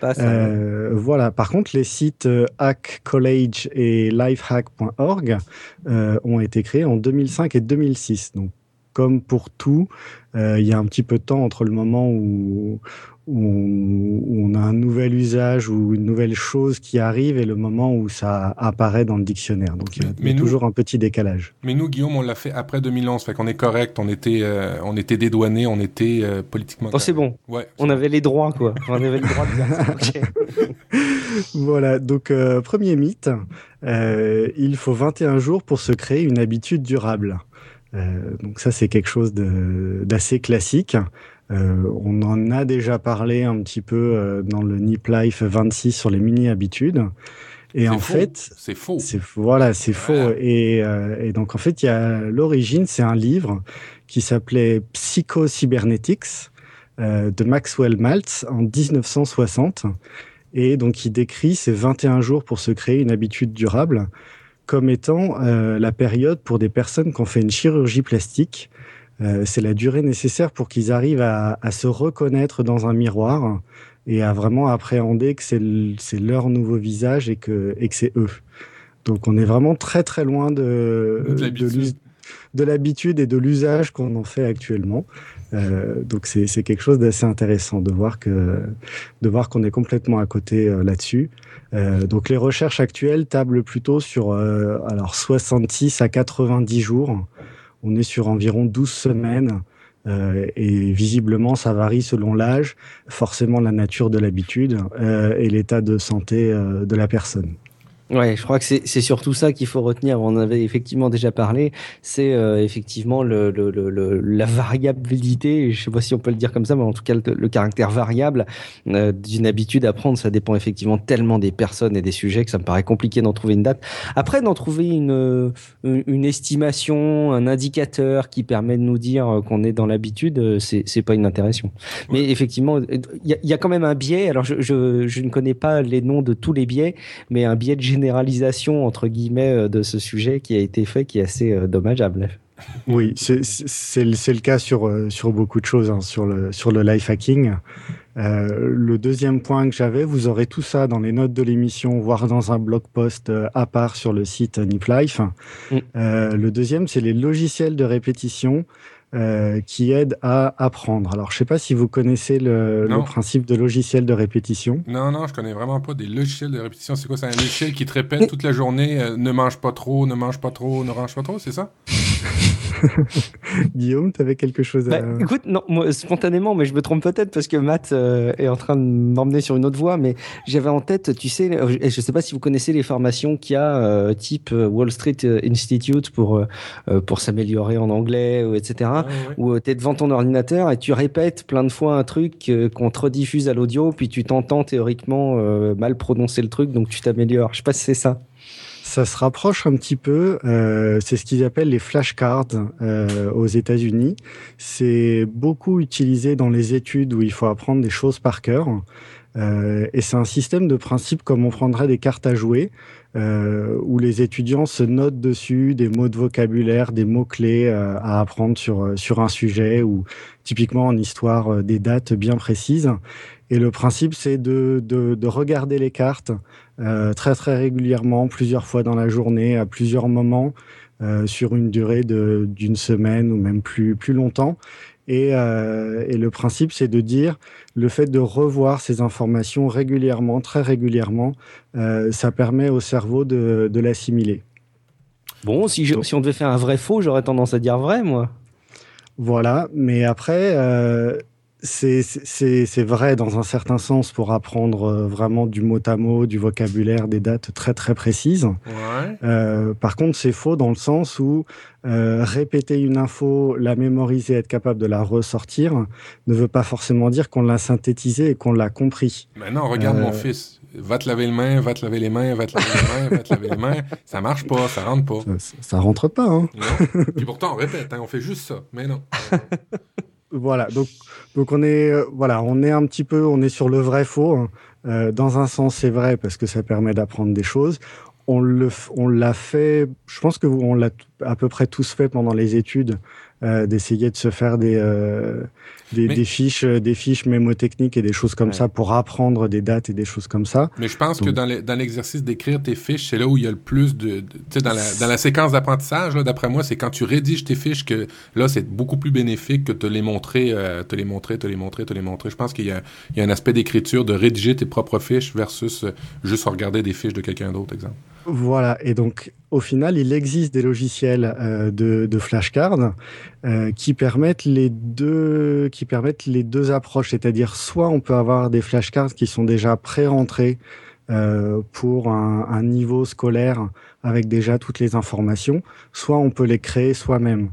Pas ça. Euh, voilà. Par contre, les sites euh, Hack College et lifehack.org euh, ont été créés en 2005 et 2006. Donc, comme pour tout, euh, il y a un petit peu de temps entre le moment où, où on, a un nouvel usage ou une nouvelle chose qui arrive et le moment où ça apparaît dans le dictionnaire. Donc il y a, toujours un petit décalage. Mais nous, Guillaume, on l'a fait après 2011, fait qu'on est correct, on était, euh, on était dédouané, on était euh, politiquement. Oh, c'est bon. Ouais. On avait les droits, quoi. On avait les droits de voilà. Donc euh, premier mythe, il faut 21 jours pour se créer une habitude durable. donc ça, c'est quelque chose d'assez classique. Euh, on en a déjà parlé un petit peu euh, dans le Nip Life 26 sur les mini-habitudes. Et en fait, c'est faux. C'est voilà, c'est faux. Et, euh, et, donc en fait, il y a l'origine, c'est un livre qui s'appelait Psycho-Cybernetics euh, de Maxwell Maltz en 1960, et donc il décrit ces 21 jours pour se créer une habitude durable comme étant euh, la période pour des personnes qui ont fait une chirurgie plastique euh, c'est la durée nécessaire pour qu'ils arrivent à, à, se reconnaître dans un miroir et à vraiment appréhender que c'est le, leur nouveau visage et que, et que c'est eux. Donc on est vraiment très très loin de, de l'habitude et de l'usage qu'on en fait actuellement. Euh, donc c'est quelque chose d'assez intéressant de voir que de voir qu'on est complètement à côté euh, là-dessus. Euh, donc les recherches actuelles tablent plutôt sur euh, alors 66 à 90 jours on est sur environ 12 semaines. Euh, et visiblement, ça varie selon l'âge, forcément la nature de l'habitude euh, et l'état de santé euh, de la personne. Ouais, je crois que c'est surtout ça qu'il faut retenir. On avait effectivement déjà parlé. C'est euh, effectivement le, le, le, la variabilité. Je sais pas si on peut le dire comme ça, mais en tout cas le, caractère variable euh, d'une habitude à prendre. Ça dépend effectivement tellement des personnes et des sujets que ça me paraît compliqué d'en trouver une date. Après, d'en trouver une, une, estimation, un indicateur qui permet de nous dire qu'on est dans l'habitude, c'est pas une intéressant. Mais effectivement, il y a, y a, quand même un biais. Alors, je, je, je ne connais pas les noms de tous les biais, mais un biais de généralisation entre guillemets euh, de ce sujet qui a été fait qui est assez euh, dommageable. Oui, c'est le cas sur, euh, sur beaucoup de choses, hein, sur, le, sur le life hacking. Euh, le deuxième point que j'avais, vous aurez tout ça dans les notes de l'émission, voire dans un blog post à part sur le site NipLife. Mm. Euh, le deuxième, c'est les logiciels de répétition. Euh, qui aide à apprendre. Alors, je sais pas si vous connaissez le, le, principe de logiciel de répétition. Non, non, je connais vraiment pas des logiciels de répétition. C'est quoi? C'est un logiciel qui te répète toute la journée euh, ne mange pas trop, ne mange pas trop, ne range pas trop, c'est ça? Guillaume, tu avais quelque chose à... Bah, écoute, non, moi, spontanément, mais je me trompe peut-être parce que Matt euh, est en train de m'emmener sur une autre voie, mais j'avais en tête, tu sais, je sais pas si vous connaissez les formations qu'il y a euh, type Wall Street Institute pour, pour s'améliorer en anglais, etc où tu es devant ton ordinateur et tu répètes plein de fois un truc euh, qu'on te rediffuse à l'audio, puis tu t'entends théoriquement euh, mal prononcer le truc, donc tu t'améliores. Je sais pas si c'est ça. Ça se rapproche un petit peu. Euh, c'est ce qu'ils appellent les flashcards euh, aux États-Unis. C'est beaucoup utilisé dans les études où il faut apprendre des choses par cœur. Euh, et c'est un système de principe comme on prendrait des cartes à jouer, où les étudiants se notent dessus des mots de vocabulaire, des mots-clés à apprendre sur, sur un sujet, ou typiquement en histoire des dates bien précises. Et le principe, c'est de, de, de, regarder les cartes très très régulièrement, plusieurs fois dans la journée, à plusieurs moments, sur une durée d'une semaine ou même plus, plus longtemps. Et, euh, et, le principe, c'est de dire le fait de revoir ces informations régulièrement, très régulièrement, euh, ça permet au cerveau de, de l'assimiler. Bon, si, je, si on devait faire un vrai faux, j'aurais tendance à dire vrai, moi. Voilà, mais après, euh, c'est vrai dans un certain sens pour apprendre euh, vraiment du mot à mot, du vocabulaire, des dates très très précises. Ouais. Euh, par contre, c'est faux dans le sens où euh, répéter une info, la mémoriser, être capable de la ressortir, ne veut pas forcément dire qu'on l'a synthétisée et qu'on l'a compris. Maintenant, regarde mon fils. Va te laver les mains, va te laver les mains, va te laver les mains, va te laver les mains. Ça marche pas, ça rentre pas. Ça, ça rentre pas, hein. Non. Puis pourtant, on répète, hein, on fait juste ça. Mais non. Voilà, donc donc on est euh, voilà, on est un petit peu, on est sur le vrai faux. Hein. Euh, dans un sens, c'est vrai parce que ça permet d'apprendre des choses. On on l'a fait. Je pense que on l'a à peu près tous fait pendant les études. Euh, d'essayer de se faire des, euh, des, des, fiches, euh, des fiches mémotechniques et des choses comme ça pour apprendre des dates et des choses comme ça. Mais je pense que dans l'exercice d'écrire tes fiches, c'est là où il y a le plus de, tu sais, dans la, dans la séquence d'apprentissage, d'après moi, c'est quand tu rédiges tes fiches que là, c'est beaucoup plus bénéfique que de te les montrer, te les montrer, te les montrer, te les montrer. Je pense qu'il y a, il y a un aspect d'écriture de rédiger tes propres fiches versus juste regarder des fiches de quelqu'un d'autre, exemple. Voilà, et donc au final, il existe des logiciels euh, de, de, flashcards euh, qui permettent les deux, qui permettent les deux approches, c'est-à-dire soit on peut avoir des flashcards qui sont déjà pré-rentrés euh, pour un, un, niveau scolaire avec déjà toutes les informations, soit on peut les créer soi-même.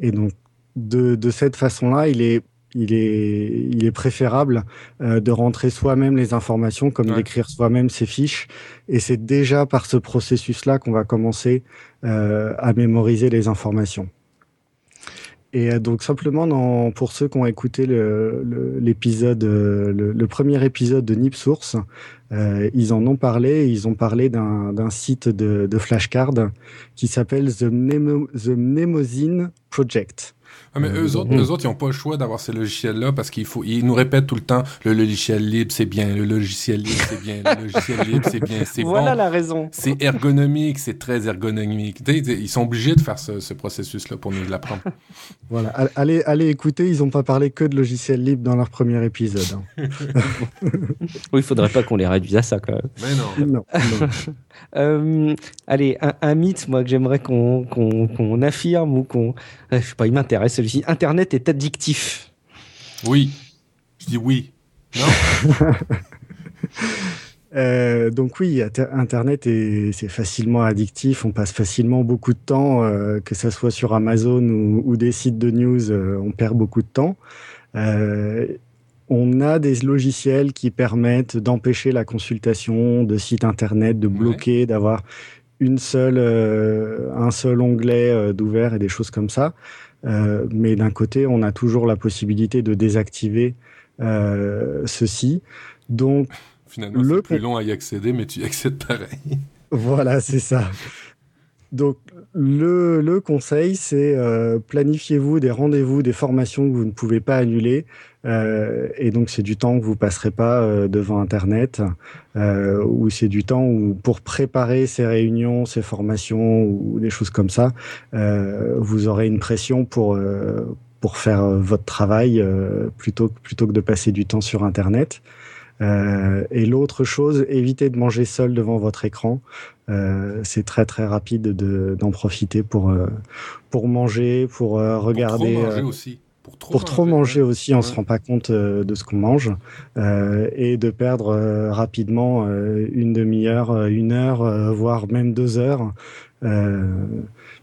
Et donc de, de cette façon-là, il est il est, il est préférable euh, de rentrer soi-même les informations, comme d'écrire soi-même ses fiches. Et c'est déjà par ce processus-là qu'on va commencer euh, à mémoriser les informations. Et euh, donc simplement, dans, pour ceux qui ont écouté l'épisode, le, le, le, premier épisode de Nip Source, euh, ils en ont parlé. Ils ont parlé d'un site de, de flashcard qui s'appelle The, Mnemo, The Mnemosine Project. Ah, mais eux autres, eux autres, ils n'ont pas le choix d'avoir ces logiciels-là parce qu'il faut, ils nous répètent tout le temps, le logiciel libre, c'est bien, le logiciel libre, c'est bien, le logiciel libre, c'est bien, c'est voilà la raison. C'est ergonomique, c'est très ergonomique. Ils sont obligés de faire ce, ce processus-là pour nous l'apprendre. Voilà, allez, allez écouter, ils n'ont pas parlé que de logiciel libre dans leur premier épisode. Hein. oui, il faudrait pas qu'on les réduise à ça quand même. Mais non. non, non. euh, allez, un, un, mythe, moi, que j'aimerais qu'on qu'on affirme ou qu'on. Je sais pas, il m'intéresse celui-ci. Internet est addictif. Oui. Je dis oui. Non euh, donc oui, Internet c'est facilement addictif. On passe facilement beaucoup de temps, euh, que ce soit sur Amazon ou, ou des sites de news, euh, on perd beaucoup de temps. Euh, on a des logiciels qui permettent d'empêcher la consultation de sites internet, de bloquer, ouais. d'avoir une seule, euh, un seul onglet euh, d'ouvert et des choses comme ça. Euh, mais d'un côté, on a toujours la possibilité de désactiver euh, ceci. Donc, finalement, le... c'est plus long à y accéder, mais tu y accèdes pareil. Voilà, c'est ça. Donc, le, le conseil, c'est euh, planifiez-vous des rendez-vous, des formations que vous ne pouvez pas annuler. Euh, et donc, c'est du temps que vous passerez pas euh, devant Internet, euh, ou c'est du temps où, pour préparer ces réunions, ces formations ou des choses comme ça, euh, vous aurez une pression pour euh, pour faire votre travail plutôt plutôt que de passer du temps sur Internet. Euh, et l'autre chose, évitez de manger seul devant votre écran. Euh, c'est très très rapide d'en profiter pour euh, pour manger, pour regarder. Pour trop manger aussi. Pour trop, pour manger, trop manger aussi, on ouais. se rend pas compte de ce qu'on mange et de perdre rapidement une demi-heure, une heure, voire même deux heures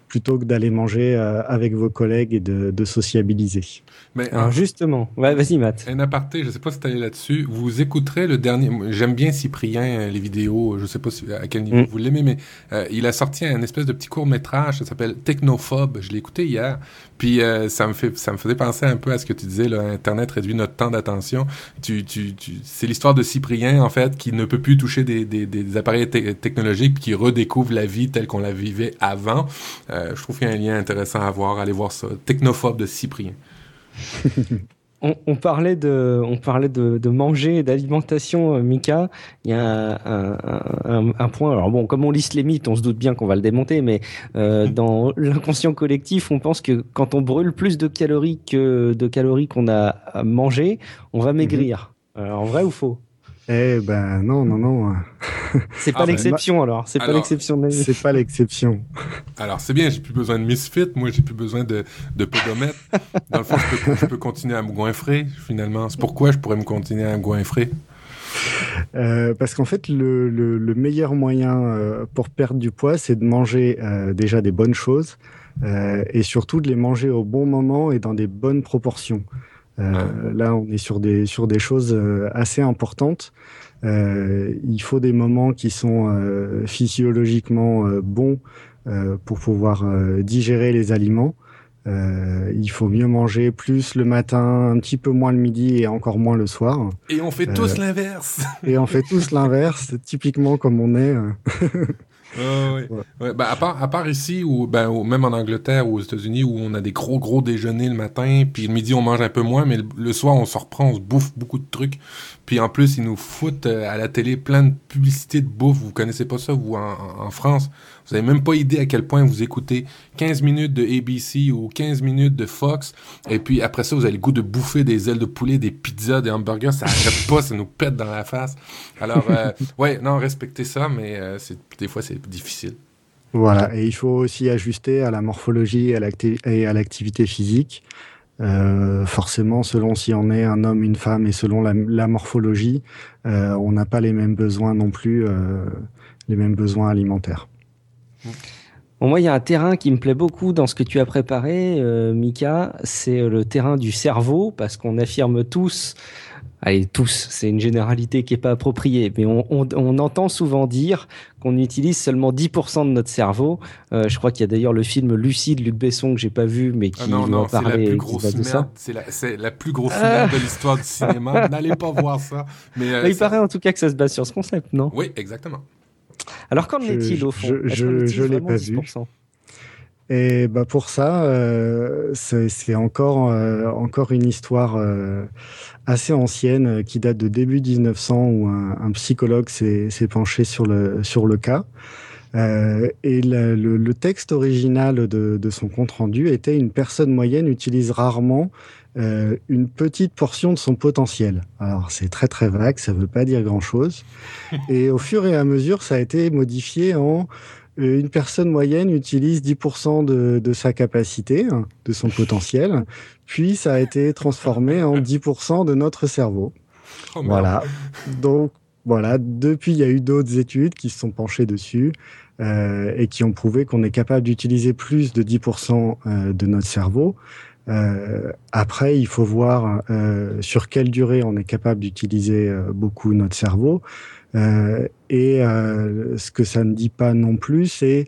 plutôt que d'aller manger avec vos collègues et de, de sociabiliser. Mais Alors justement, ouais, vas-y Matt. Un aparté, je sais pas si tu allé là-dessus. Vous écouterez le dernier. J'aime bien Cyprien les vidéos. Je sais pas à quel niveau mm. vous l'aimez, mais il a sorti un espèce de petit court métrage. Ça s'appelle Technophobe. Je l'ai écouté hier. Puis ça me fait, ça me faisait penser un peu à ce que tu disais. Là, Internet réduit notre temps d'attention. Tu, tu, tu... C'est l'histoire de Cyprien en fait qui ne peut plus toucher des, des, des appareils technologiques qui redécouvre la vie telle qu'on la vivait avant. Euh, je trouve qu'il y a un lien intéressant à voir. Allez voir ça. Technophobe de Cyprien. on, parlait de, on parlait de, de manger et d'alimentation, euh, Mika. Il y a un, point. Alors bon, comme on liste les mythes, on se doute bien qu'on va le démonter, mais euh, dans l'inconscient collectif, on pense que quand on brûle plus de calories que de calories qu'on a mangé, on va maigrir. Mhm. Alors vrai ou faux? Eh ben non, non, non. C'est pas ah, ben, l'exception alors. C'est pas l'exception. C'est pas l'exception. Alors c'est bien, j'ai plus besoin de misfit. Moi, j'ai plus besoin de, de podomètre. Dans le fond, je peux, continuer à me goinfrer finalement. C'est pourquoi je pourrais me continuer à me goinfrer. Euh, parce qu'en fait, le, le, meilleur moyen euh, pour perdre du poids, c'est de manger euh, déjà des bonnes choses et surtout de les manger au bon moment et dans des bonnes proportions. Euh, là, on est sur des, sur des choses euh, assez importantes. Euh, il faut des moments qui sont physiologiquement bons pour pouvoir digérer les aliments. il faut mieux manger plus le matin, un petit peu moins le midi et encore moins le soir. Et on fait tous l'inverse. et on fait tous l'inverse, typiquement comme on est. Ben, à, part, à part ici, ou, ben, même en Angleterre ou aux États-Unis, où on a des gros, gros déjeuners le matin, puis le midi, on mange un peu moins, mais le, soir, on se reprend, on se bouffe beaucoup de trucs. Puis en plus, ils nous foutent euh, à la télé plein de publicités de bouffe. Vous connaissez pas ça, vous, en France? Vous avez même pas idée à quel point vous écoutez 15 minutes de ABC ou 15 minutes de Fox. Et puis après ça, vous avez le goût de bouffer des ailes de poulet, des pizzas, des hamburgers. Ça arrête pas, ça nous pète dans la face. Alors, euh, ouais, non, respectez ça, mais euh, des fois, c'est difficile. Voilà, et il faut aussi ajuster à la morphologie et à l'activité physique. Euh, forcément, selon si on est un homme, une femme, et selon la, morphologie, euh, on n'a pas les mêmes besoins non plus, euh, les mêmes besoins alimentaires. Bon, moi, il y a un terrain qui me plaît beaucoup dans ce que tu as préparé, Mika, c'est le terrain du cerveau, parce qu'on affirme tous allez, tous, c'est une généralité qui est pas appropriée, mais on, on, on entend souvent dire qu'on utilise seulement 10% de notre cerveau. Euh, je crois qu'il y a d'ailleurs le film Lucide Luc Besson que j'ai pas vu, mais qui ah non, non, parler. C'est la plus grosse merde. C'est la, la, plus grosse merde de l'histoire du cinéma. N'allez pas voir ça. Mais, euh, il paraît en tout cas que ça se base sur ce concept, non? Oui, exactement. Alors qu'en est-il au fond? Je, je, je l'ai pas vu. Et bah pour ça, euh, c'est encore euh, encore une histoire euh, assez ancienne qui date de début 1900 où un, un psychologue s'est penché sur le sur le cas. Et le, le, texte original de, de, son compte rendu était une personne moyenne utilise rarement euh, une petite portion de son potentiel. Alors c'est très très vague, ça veut pas dire grand chose. Et au fur et à mesure, ça a été modifié en euh, une personne moyenne utilise 10% de, de, sa capacité, hein, de son potentiel, puis ça a été transformé en 10% de notre cerveau. Oh, voilà. Donc voilà, depuis il y a eu d'autres études qui se sont penchées dessus euh, et qui ont prouvé qu'on est capable d'utiliser plus de 10% euh, de notre cerveau. Euh, après, il faut voir euh, sur quelle durée on est capable d'utiliser euh, beaucoup notre cerveau. Euh, et euh, ce que ça ne dit pas non plus, c'est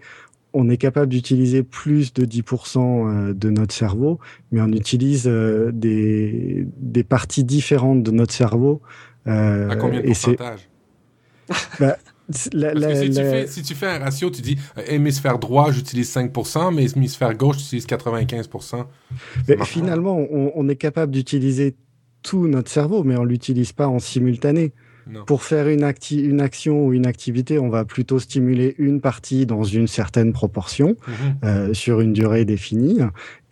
on est capable d'utiliser plus de 10% euh, de notre cerveau, mais on utilise des, des parties différentes de notre cerveau. à combien de pourcentage? Bah, la, la, si, tu fais, si, tu fais, un ratio, tu dis hémisphère droit, j'utilise 5%, mais hémisphère gauche, j'utilise 95%. Mais finalement, on, on, est capable d'utiliser tout notre cerveau, mais on l'utilise pas en simultané. Pour faire une, une action ou une activité, on va plutôt stimuler une partie dans une certaine proportion mhm. euh, sur une durée définie.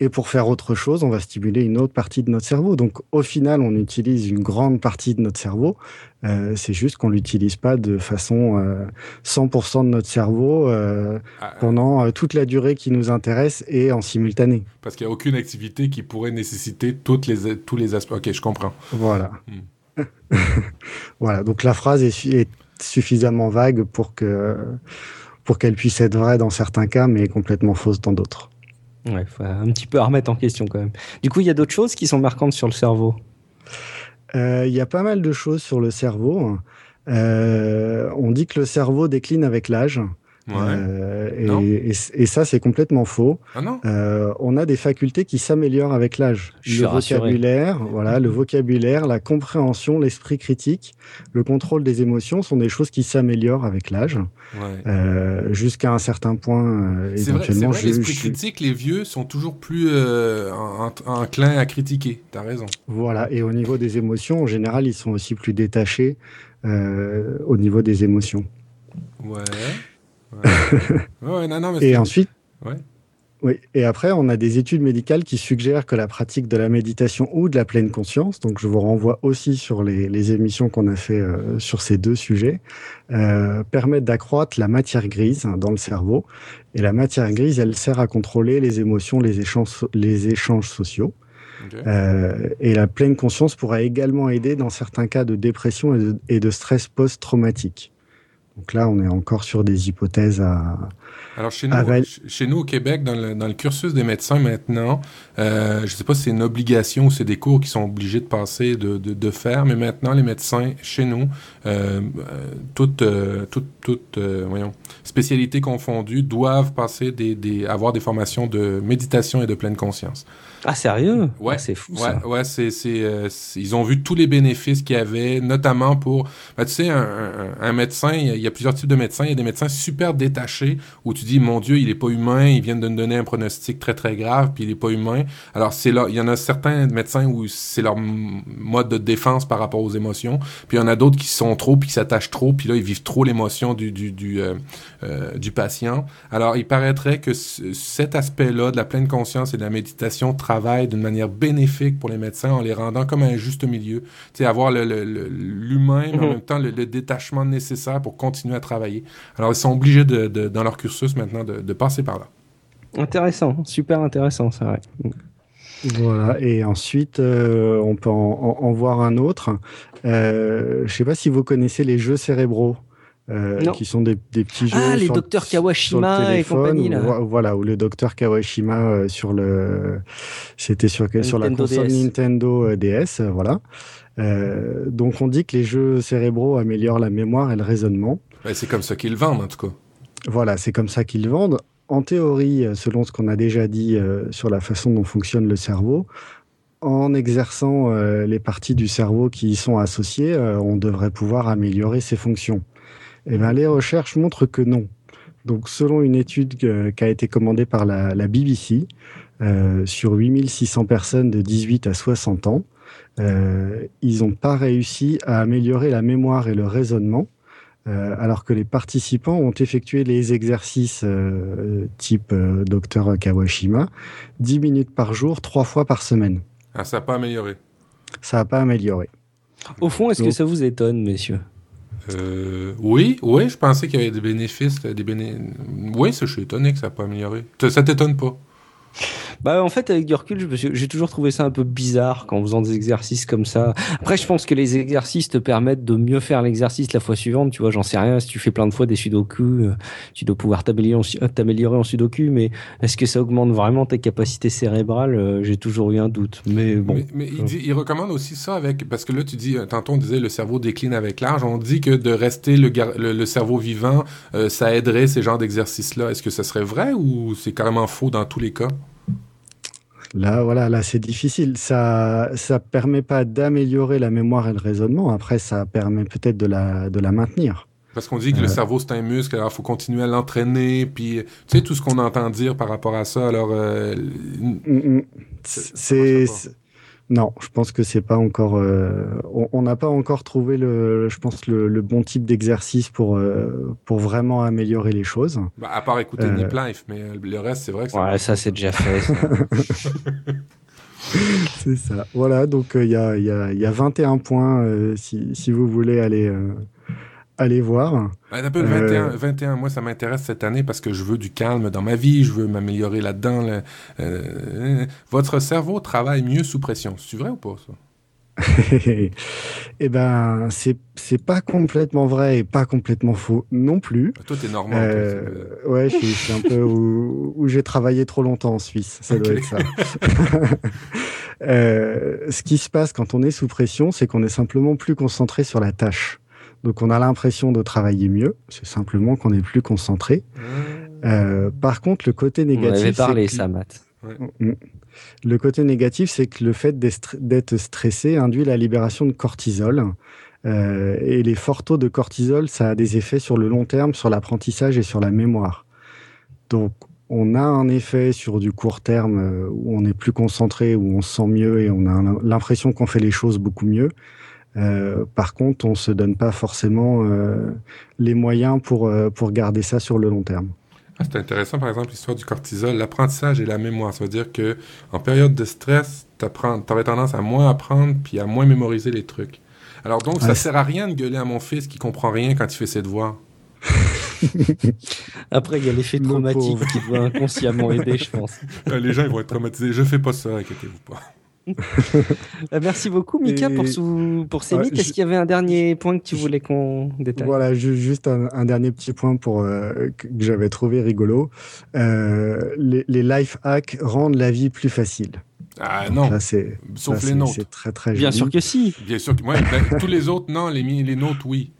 Et pour faire autre chose, on va stimuler une autre partie de notre cerveau. Donc au final, on utilise une grande partie de notre cerveau. Euh, c'est juste qu'on l'utilise pas de façon euh, 100% de notre cerveau euh, ah, ah. pendant euh, toute la durée qui nous intéresse et en simultané. Parce qu'il n'y a aucune activité qui pourrait nécessiter toutes les, tous les aspects. Ok, je comprends. Voilà. Hmm. voilà, donc la phrase est, suffisamment vague pour que pour qu'elle puisse être vraie dans certains cas, mais complètement fausse dans d'autres. Ouais, faut un petit peu remettre en question quand même. Du coup, il y a d'autres choses qui sont marquantes sur le cerveau? Il y a pas mal de choses sur le cerveau. on dit que le cerveau décline avec l'âge. Euh, et, et, ça, c'est complètement faux. Ah non euh, on a des facultés qui s'améliorent avec l'âge. Le vocabulaire, voilà, le vocabulaire, la compréhension, l'esprit critique, le contrôle des émotions sont des choses qui s'améliorent avec l'âge, euh, jusqu'à un certain point. Euh, éventuellement, l'esprit critique, les vieux sont toujours plus euh, enclins à critiquer. T'as raison. Voilà, et au niveau des émotions, en général, ils sont aussi plus détachés au niveau des émotions. Ouais. Ouais. non, non, et ensuite, oui. Et après, on a des études médicales qui suggèrent que la pratique de la méditation ou de la pleine conscience, donc je vous renvoie aussi sur les, émissions qu'on a fait euh, sur ces deux sujets, euh, permettent d'accroître la matière grise dans le cerveau. Et la matière grise, elle sert à contrôler les émotions, les échanges, les échanges sociaux. Euh, et la pleine conscience pourra également aider dans certains cas de dépression et de stress post-traumatique. Donc là, on est encore sur des hypothèses à. Alors chez nous, chez nous au Québec, dans le, dans le cursus des médecins maintenant, euh, je ne sais pas si c'est une obligation ou c'est des cours qui sont obligés de passer, de, de, de faire, mais maintenant les médecins chez nous, euh, euh toutes, euh, toutes, toutes euh, voyons, spécialités confondues, doivent passer des, des, avoir des formations de méditation et de pleine conscience. Ah, sérieux? Ouais. Ah, c'est fou, ça. Ouais, ouais c'est, c'est, euh, ils ont vu tous les bénéfices qu'il y avait, notamment pour, ben, tu sais, un, un, médecin, il y, a, plusieurs types de médecins. Il y a des médecins super détachés où tu dis, mon Dieu, il est pas humain, il vient de me donner un pronostic très, très grave, puis il est pas humain. Alors, c'est là, il y en a certains médecins où c'est leur mode de défense par rapport aux émotions. Puis il y en a d'autres qui sont trop, puis qui s'attachent trop, puis là, ils vivent trop l'émotion du, du, du, euh, euh, du patient. Alors, il paraîtrait que cet aspect-là de la pleine conscience et de la méditation travaille d'une manière bénéfique pour les médecins en les rendant comme un juste milieu. Tu sais, avoir l'humain, mais en mhm. même temps le, détachement nécessaire pour continuer à travailler. Alors, ils sont obligés de, dans leur cursus maintenant de, passer par là. Intéressant, super intéressant, c'est vrai. Voilà, et ensuite, euh, on peut en, voir un autre. Euh, je ne sais pas si vous connaissez les jeux cérébraux. Euh, qui sont des, des, petits jeux. Ah, les docteurs Kawashima et compagnie là. Voilà, ou le docteur Kawashima euh, sur le, c'était sur sur la console Nintendo euh, DS, voilà. Euh, donc on dit que les jeux cérébraux améliorent la mémoire et le raisonnement. c'est comme ça qu'ils vendent en tout cas. Voilà, c'est comme ça qu'ils vendent. En théorie, selon ce qu'on a déjà dit sur la façon dont fonctionne le cerveau, en exerçant les parties du cerveau qui y sont associées, on devrait pouvoir améliorer ses fonctions. Eh ben, les recherches montrent que non. Donc, selon une étude qui a été commandée par la, BBC, euh, sur 8600 personnes de 18 à 60 ans, euh, ils n'ont pas réussi à améliorer la mémoire et le raisonnement, euh, alors que les participants ont effectué les exercices type docteur Kawashima 10 minutes par jour, trois fois par semaine. Ah, ça n'a pas amélioré. Ça n'a pas amélioré. Au fond, est-ce que ça vous étonne, messieurs? Euh, oui, oui, je pensais qu'il y avait des bénéfices. Des béné... Oui, ça, je suis étonné que ça n'a pas amélioré. Ça t'étonne pas? Bah en fait avec du recul, j'ai toujours trouvé ça un peu bizarre quand faisant des exercices comme ça. Après je pense que les exercices te permettent de mieux faire l'exercice la fois suivante, tu vois, j'en sais rien, si tu fais plein de fois des sudoku, euh, tu dois pouvoir t'améliorer en, sudoku, mais est-ce que ça augmente vraiment tes capacités cérébrales? Euh, J'ai toujours eu un doute, mais bon. Mais, il, recommande aussi ça avec, parce que là tu dis, tantôt on disait le cerveau décline avec l'âge, on dit que de rester le, le, cerveau vivant, euh, ça aiderait ces genres d'exercices-là. Est-ce que ça serait vrai ou c'est carrément faux dans tous les cas? Là, voilà, là, c'est difficile. Ça, ça permet pas d'améliorer la mémoire et le raisonnement. Après, ça permet peut-être de la, de la maintenir. Parce qu'on dit que le euh. cerveau, c'est un muscle, alors il faut continuer à l'entraîner, puis tu sais, tout ce qu'on entend dire par rapport à ça, alors... Euh, mm, mm. c'est... Non, je pense que c'est pas encore. Euh, on n'a pas encore trouvé le, je pense le, bon type d'exercice pour euh, pour vraiment améliorer les choses. Bah, à part écouter euh... Nip Life, mais le reste, c'est vrai que. Ouais, ça c'est déjà fait. c'est ça. Voilà, donc il y a il y a il y a 21 points si si vous voulez aller allez voir. Un peu 21, 21, moi ça m'intéresse cette année parce que je veux du calme dans ma vie, je veux m'améliorer là-dedans. Euh, votre cerveau travaille mieux sous pression. C'est vrai ou pas ça? Eh ben, c'est c'est pas complètement vrai et pas complètement faux non plus. Bah, toi, t'es normand. Euh, ouais, je suis, un peu où, où j'ai travaillé trop longtemps en Suisse. Ça doit être ça. euh, ce qui se passe quand on est sous pression, c'est qu'on est simplement plus concentré sur la tâche. Donc, on a l'impression de travailler mieux. C'est simplement qu'on est plus concentré. Mmh. Euh, par contre, le côté négatif. On avait parlé, ça, Matt. Mm. Le côté négatif, c'est que le fait d'être stressé induit la libération de cortisol. Euh, et les forts taux de cortisol, ça a des effets sur le long terme, sur l'apprentissage et sur la mémoire. Donc, on a un effet sur du court terme euh, où on est plus concentré, où on se sent mieux et on a l'impression qu'on fait les choses beaucoup mieux. Euh, par contre, on se donne pas forcément euh, les moyens pour, euh, pour garder ça sur le long terme. Ah, c'est intéressant, par exemple, l'histoire du cortisol, l'apprentissage et la mémoire. Ça veut dire que en période de stress, tu aurais tendance à moins apprendre puis à moins mémoriser les trucs. Alors donc, ça sert à rien de gueuler à mon fils qui comprend rien quand il fait ses devoirs. Après, il y a l'effet traumatique qui doit inconsciemment aider, je pense. Les gens ils vont être traumatisés. Je fais pas ça, inquiétez-vous pas. Bah, merci beaucoup, Mika, pour, pour ces mythes. Est-ce qu'il y avait un dernier point que tu voulais qu'on détaille? Voilà, juste un, dernier petit point pour, euh, que j'avais trouvé rigolo. Euh, les, les, life hacks rendent la vie plus facile. Ah non, sauf les notes. C'est très très Bien sûr que si. Bien sûr que ben, tous les autres, non, les, les notes, oui.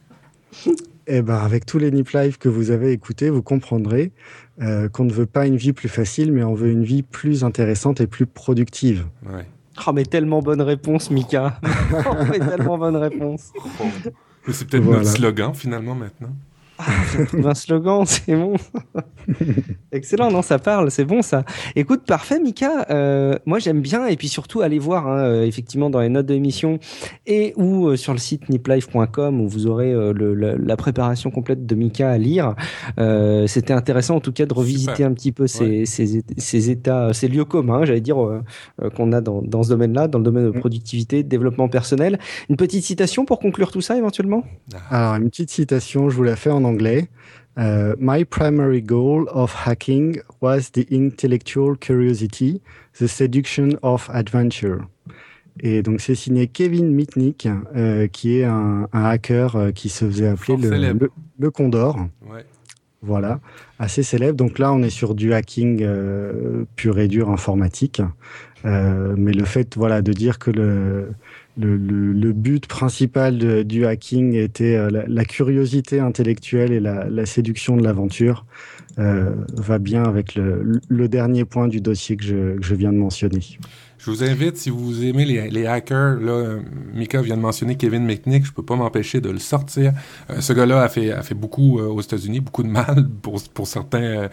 Eh ben, avec tous les Nip Live que vous avez écoutés, vous comprendrez euh, qu'on ne veut pas une vie plus facile, mais on veut une vie plus intéressante et plus productive. Ouais. Oh, mais tellement bonne réponse, Mika. oh, mais tellement bonne réponse. c'est peut-être notre slogan finalement maintenant. Ah, un slogan, c'est bon. Excellent, non, ça parle, c'est bon ça. Écoute, parfait, Mika. Euh, moi, j'aime bien, et puis surtout, aller voir hein, euh, effectivement dans les notes de l'émission et ou euh, sur le site niplife.com où vous aurez le, la, préparation complète de Mika à lire. C'était intéressant en tout cas de revisiter un petit peu ces, ces, ces, états, ces lieux communs, j'allais dire, qu'on a dans, dans ce domaine-là, dans le domaine de mm. productivité, de développement personnel. Une petite citation pour conclure tout ça éventuellement? Alors, une petite citation, je vous la fais en anglais. Uh, my primary goal of hacking was the intellectual curiosity, the seduction of adventure. Et donc c'est signé Kevin Mitnick, euh, qui est un, un hacker euh, qui se faisait appeler le, le, Condor. Ouais. Voilà, assez célèbre. Donc là, on est sur du hacking euh, pur et dur informatique. Euh, mais le fait, voilà, de dire que le, le, le, but principal du hacking était euh, la, curiosité intellectuelle et la, la séduction de l'aventure euh, va bien avec le, le, dernier point du dossier que je, que je viens de mentionner. Je vous invite, si vous aimez les, hackers, là, Mika vient de mentionner Kevin McNick, je peux pas m'empêcher de le sortir. Euh, ce gars-là a fait, a fait beaucoup euh, aux États-Unis, beaucoup de mal pour, pour certains euh,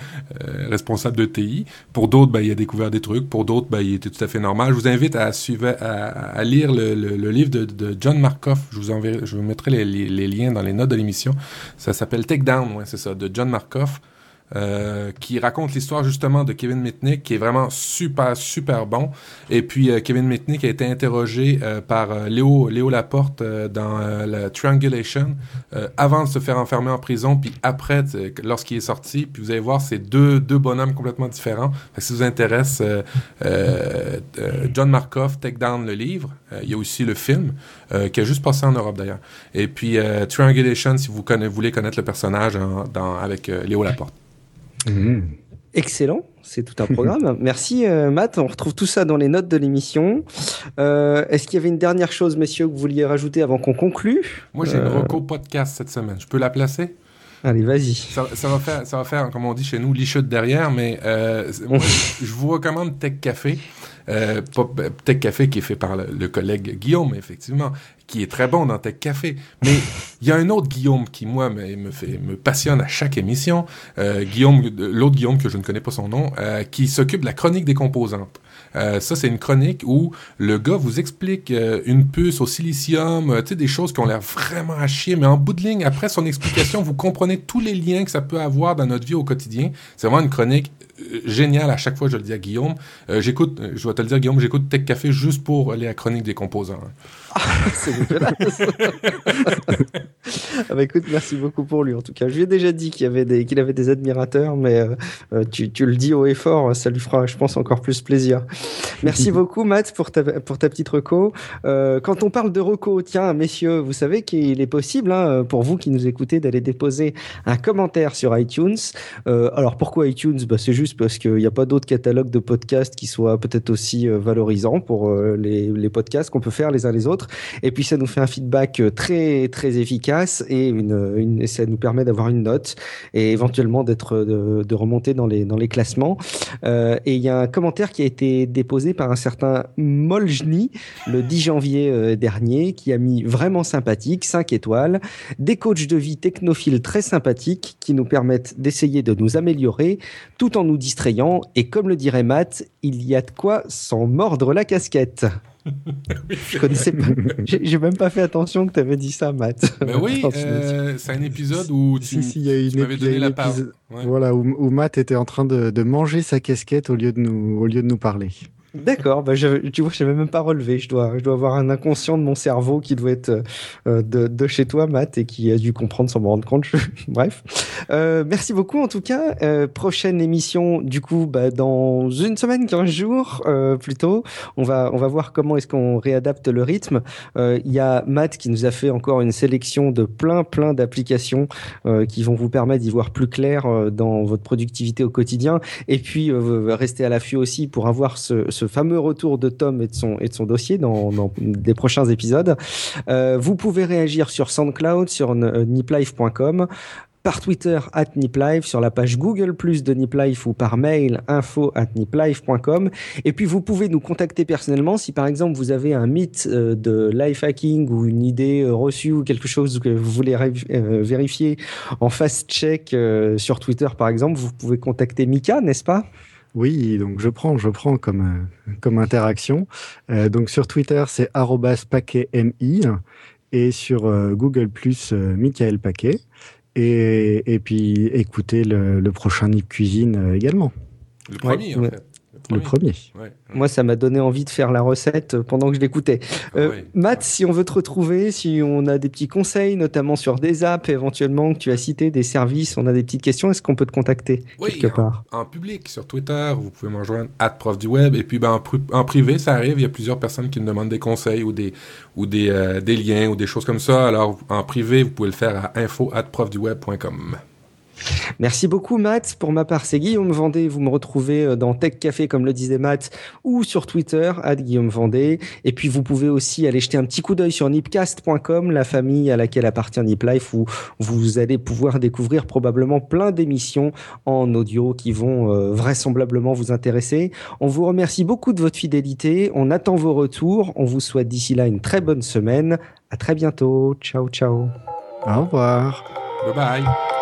responsables de TI. Pour d'autres, ben, il a découvert des trucs. Pour d'autres, ben, il était tout à fait normal. Je vous invite à, suivre, à, à lire le, le, livre de, de, John Markoff. Je vous enverrai, je vous mettrai les, les, les liens dans les notes de l'émission. Ça s'appelle Take Down, ouais, c'est ça, de John Markoff. Euh, qui raconte l'histoire justement de Kevin Mitnick, qui est vraiment super, super bon. Et puis, euh, Kevin Mitnick a été interrogé euh, par Léo, Léo Laporte dans la Triangulation avant de se faire enfermer en prison, puis après, lorsqu'il est sorti. Puis vous allez voir, c'est deux, deux bonhommes complètement différents. si ça vous intéresse, John Markov, Take Down le livre. il y a aussi le film, qui a juste passé en Europe d'ailleurs. Et puis, Triangulation, si vous connaissez, voulez connaître le personnage dans, avec Léo Laporte. Mmh. Excellent, c'est tout un programme. Merci euh, Matt, on retrouve tout ça dans les notes de l'émission. Euh, Est-ce qu'il y avait une dernière chose, messieurs, que vous vouliez rajouter avant qu'on conclue? Moi j'ai une euh, reco podcast cette semaine, je peux la placer? Allez, vas-y. Ça, ça, va faire, ça va faire, comme on dit chez nous, lichute derrière, mais euh, moi, je vous recommande Tech Café. Euh, Tech Café qui est fait par le, collègue Guillaume, effectivement, qui est très bon dans Tech Café. Mais il y a un autre Guillaume qui, moi, me, me, fait, me passionne à chaque émission. Euh, Guillaume, l'autre Guillaume que je ne connais pas son nom, euh, qui s'occupe de la chronique des composantes. Euh, ça, c'est une chronique où le gars vous explique euh, une puce au silicium, euh, tu sais, des choses qui ont l'air vraiment à chier, mais en bout de ligne, après son explication, vous comprenez tous les liens que ça peut avoir dans notre vie au quotidien. C'est vraiment une chronique géniale à chaque fois, je le dis à Guillaume. j'écoute, je vais te le dire, Guillaume, j'écoute Tech Café juste pour aller à chronique des composants. Hein. c'est dégueulasse. ah bah écoute, merci beaucoup pour lui. En tout cas, je lui ai déjà dit qu'il avait des, qu'il avait des admirateurs, mais euh, euh, tu, tu, le dis haut et fort, ça lui fera, je pense, encore plus plaisir. Merci beaucoup, Matt, pour ta, pour ta petite reco. Euh, quand on parle de reco, tiens, messieurs, vous savez qu'il est possible, hein, pour vous qui nous écoutez, d'aller déposer un commentaire sur iTunes. Euh, alors, pourquoi iTunes? Bah, C'est juste parce qu'il n'y a pas d'autres catalogues de podcasts qui soient peut-être aussi euh, valorisants pour euh, les, podcasts qu'on peut faire les uns les autres. Et puis, ça nous fait un feedback euh, très, très efficace et ça nous permet d'avoir une note et éventuellement d'être de, remonter dans les, dans les classements. Et il y a un commentaire qui a été déposé par un certain Moljni le 10 janvier dernier qui a mis vraiment sympathique, 5 étoiles, des coachs de vie technophiles très sympathiques qui nous permettent d'essayer de nous améliorer tout en nous distrayant et comme le dirait Matt, il y a de quoi s'en mordre la casquette. je connaissais pas. J'ai même pas fait attention que tu avais dit ça, Matt. Mais oui, euh, c'est un épisode où tu, si, si, y a une, tu m'avais donné la parole. Ouais. Voilà, où, où, Matt était en train de, de, manger sa casquette au lieu de nous, au lieu de nous parler. D'accord, bah je, tu vois, je n'avais même pas relevé. Je dois, je dois avoir un inconscient de mon cerveau qui doit être euh, de, de, chez toi, Matt, et qui a dû comprendre sans me rendre compte. Bref, euh, merci beaucoup en tout cas. Euh, prochaine émission, du coup, bah, dans une semaine, 15 jours euh, plutôt. On va, on va voir comment est-ce qu'on réadapte le rythme. Euh, Il y a Matt qui nous a fait encore une sélection de plein, plein d'applications euh, qui vont vous permettre d'y voir plus clair dans votre productivité au quotidien. Et puis, rester à l'affût aussi pour avoir ce, ce ce fameux retour de Tom et de son, dossier dans, dans des prochains épisodes. Euh, vous pouvez réagir sur SoundCloud, sur euh, niplife.com par Twitter at NipLife, sur la page Google Plus de NipLife ou par mail info at niplife.com. Et puis vous pouvez nous contacter personnellement si par exemple vous avez un mythe euh, de life hacking ou une idée reçue ou quelque chose que vous voulez vérifier en fast check sur Twitter par exemple, vous pouvez contacter Mika, n'est-ce pas? Oui, donc je prends, je prends comme, comme interaction. Euh, donc sur Twitter, c'est paquetmi et sur euh, Google Plus, euh, Michael Paquet. Et, et puis écoutez le, le prochain Nip Cuisine également. Le premier, ouais, en fait. Le premier. Ouais. Moi, ça m'a donné envie de faire la recette pendant que je l'écoutais. Euh, ouais. Matt, si on veut te retrouver, si on a des petits conseils, notamment sur des apps éventuellement que tu as cité, des services, on a des petites questions, est-ce qu'on peut te contacter oui, quelque part? en, en, public, sur Twitter, vous pouvez me rejoindre prof du web. Et puis, ben, en, en, privé, ça arrive, il y a plusieurs personnes qui me demandent des conseils ou des, ou des, euh, des liens ou des choses comme ça. Alors, en privé, vous pouvez le faire à info profduweb.com. Merci beaucoup Matt. Pour ma part, c'est Guillaume Vendée. Vous me retrouvez dans Tech Café, comme le disait Matt, ou sur Twitter, à Guillaume Vendée. Et puis, vous pouvez aussi aller jeter un petit coup d'œil sur nipcast.com, la famille à laquelle appartient NipLife, où vous allez pouvoir découvrir probablement plein d'émissions en audio qui vont euh, vraisemblablement vous intéresser. On vous remercie beaucoup de votre fidélité. On attend vos retours. On vous souhaite d'ici là une très bonne semaine. À très bientôt. Ciao, ciao. Au revoir. Bye bye.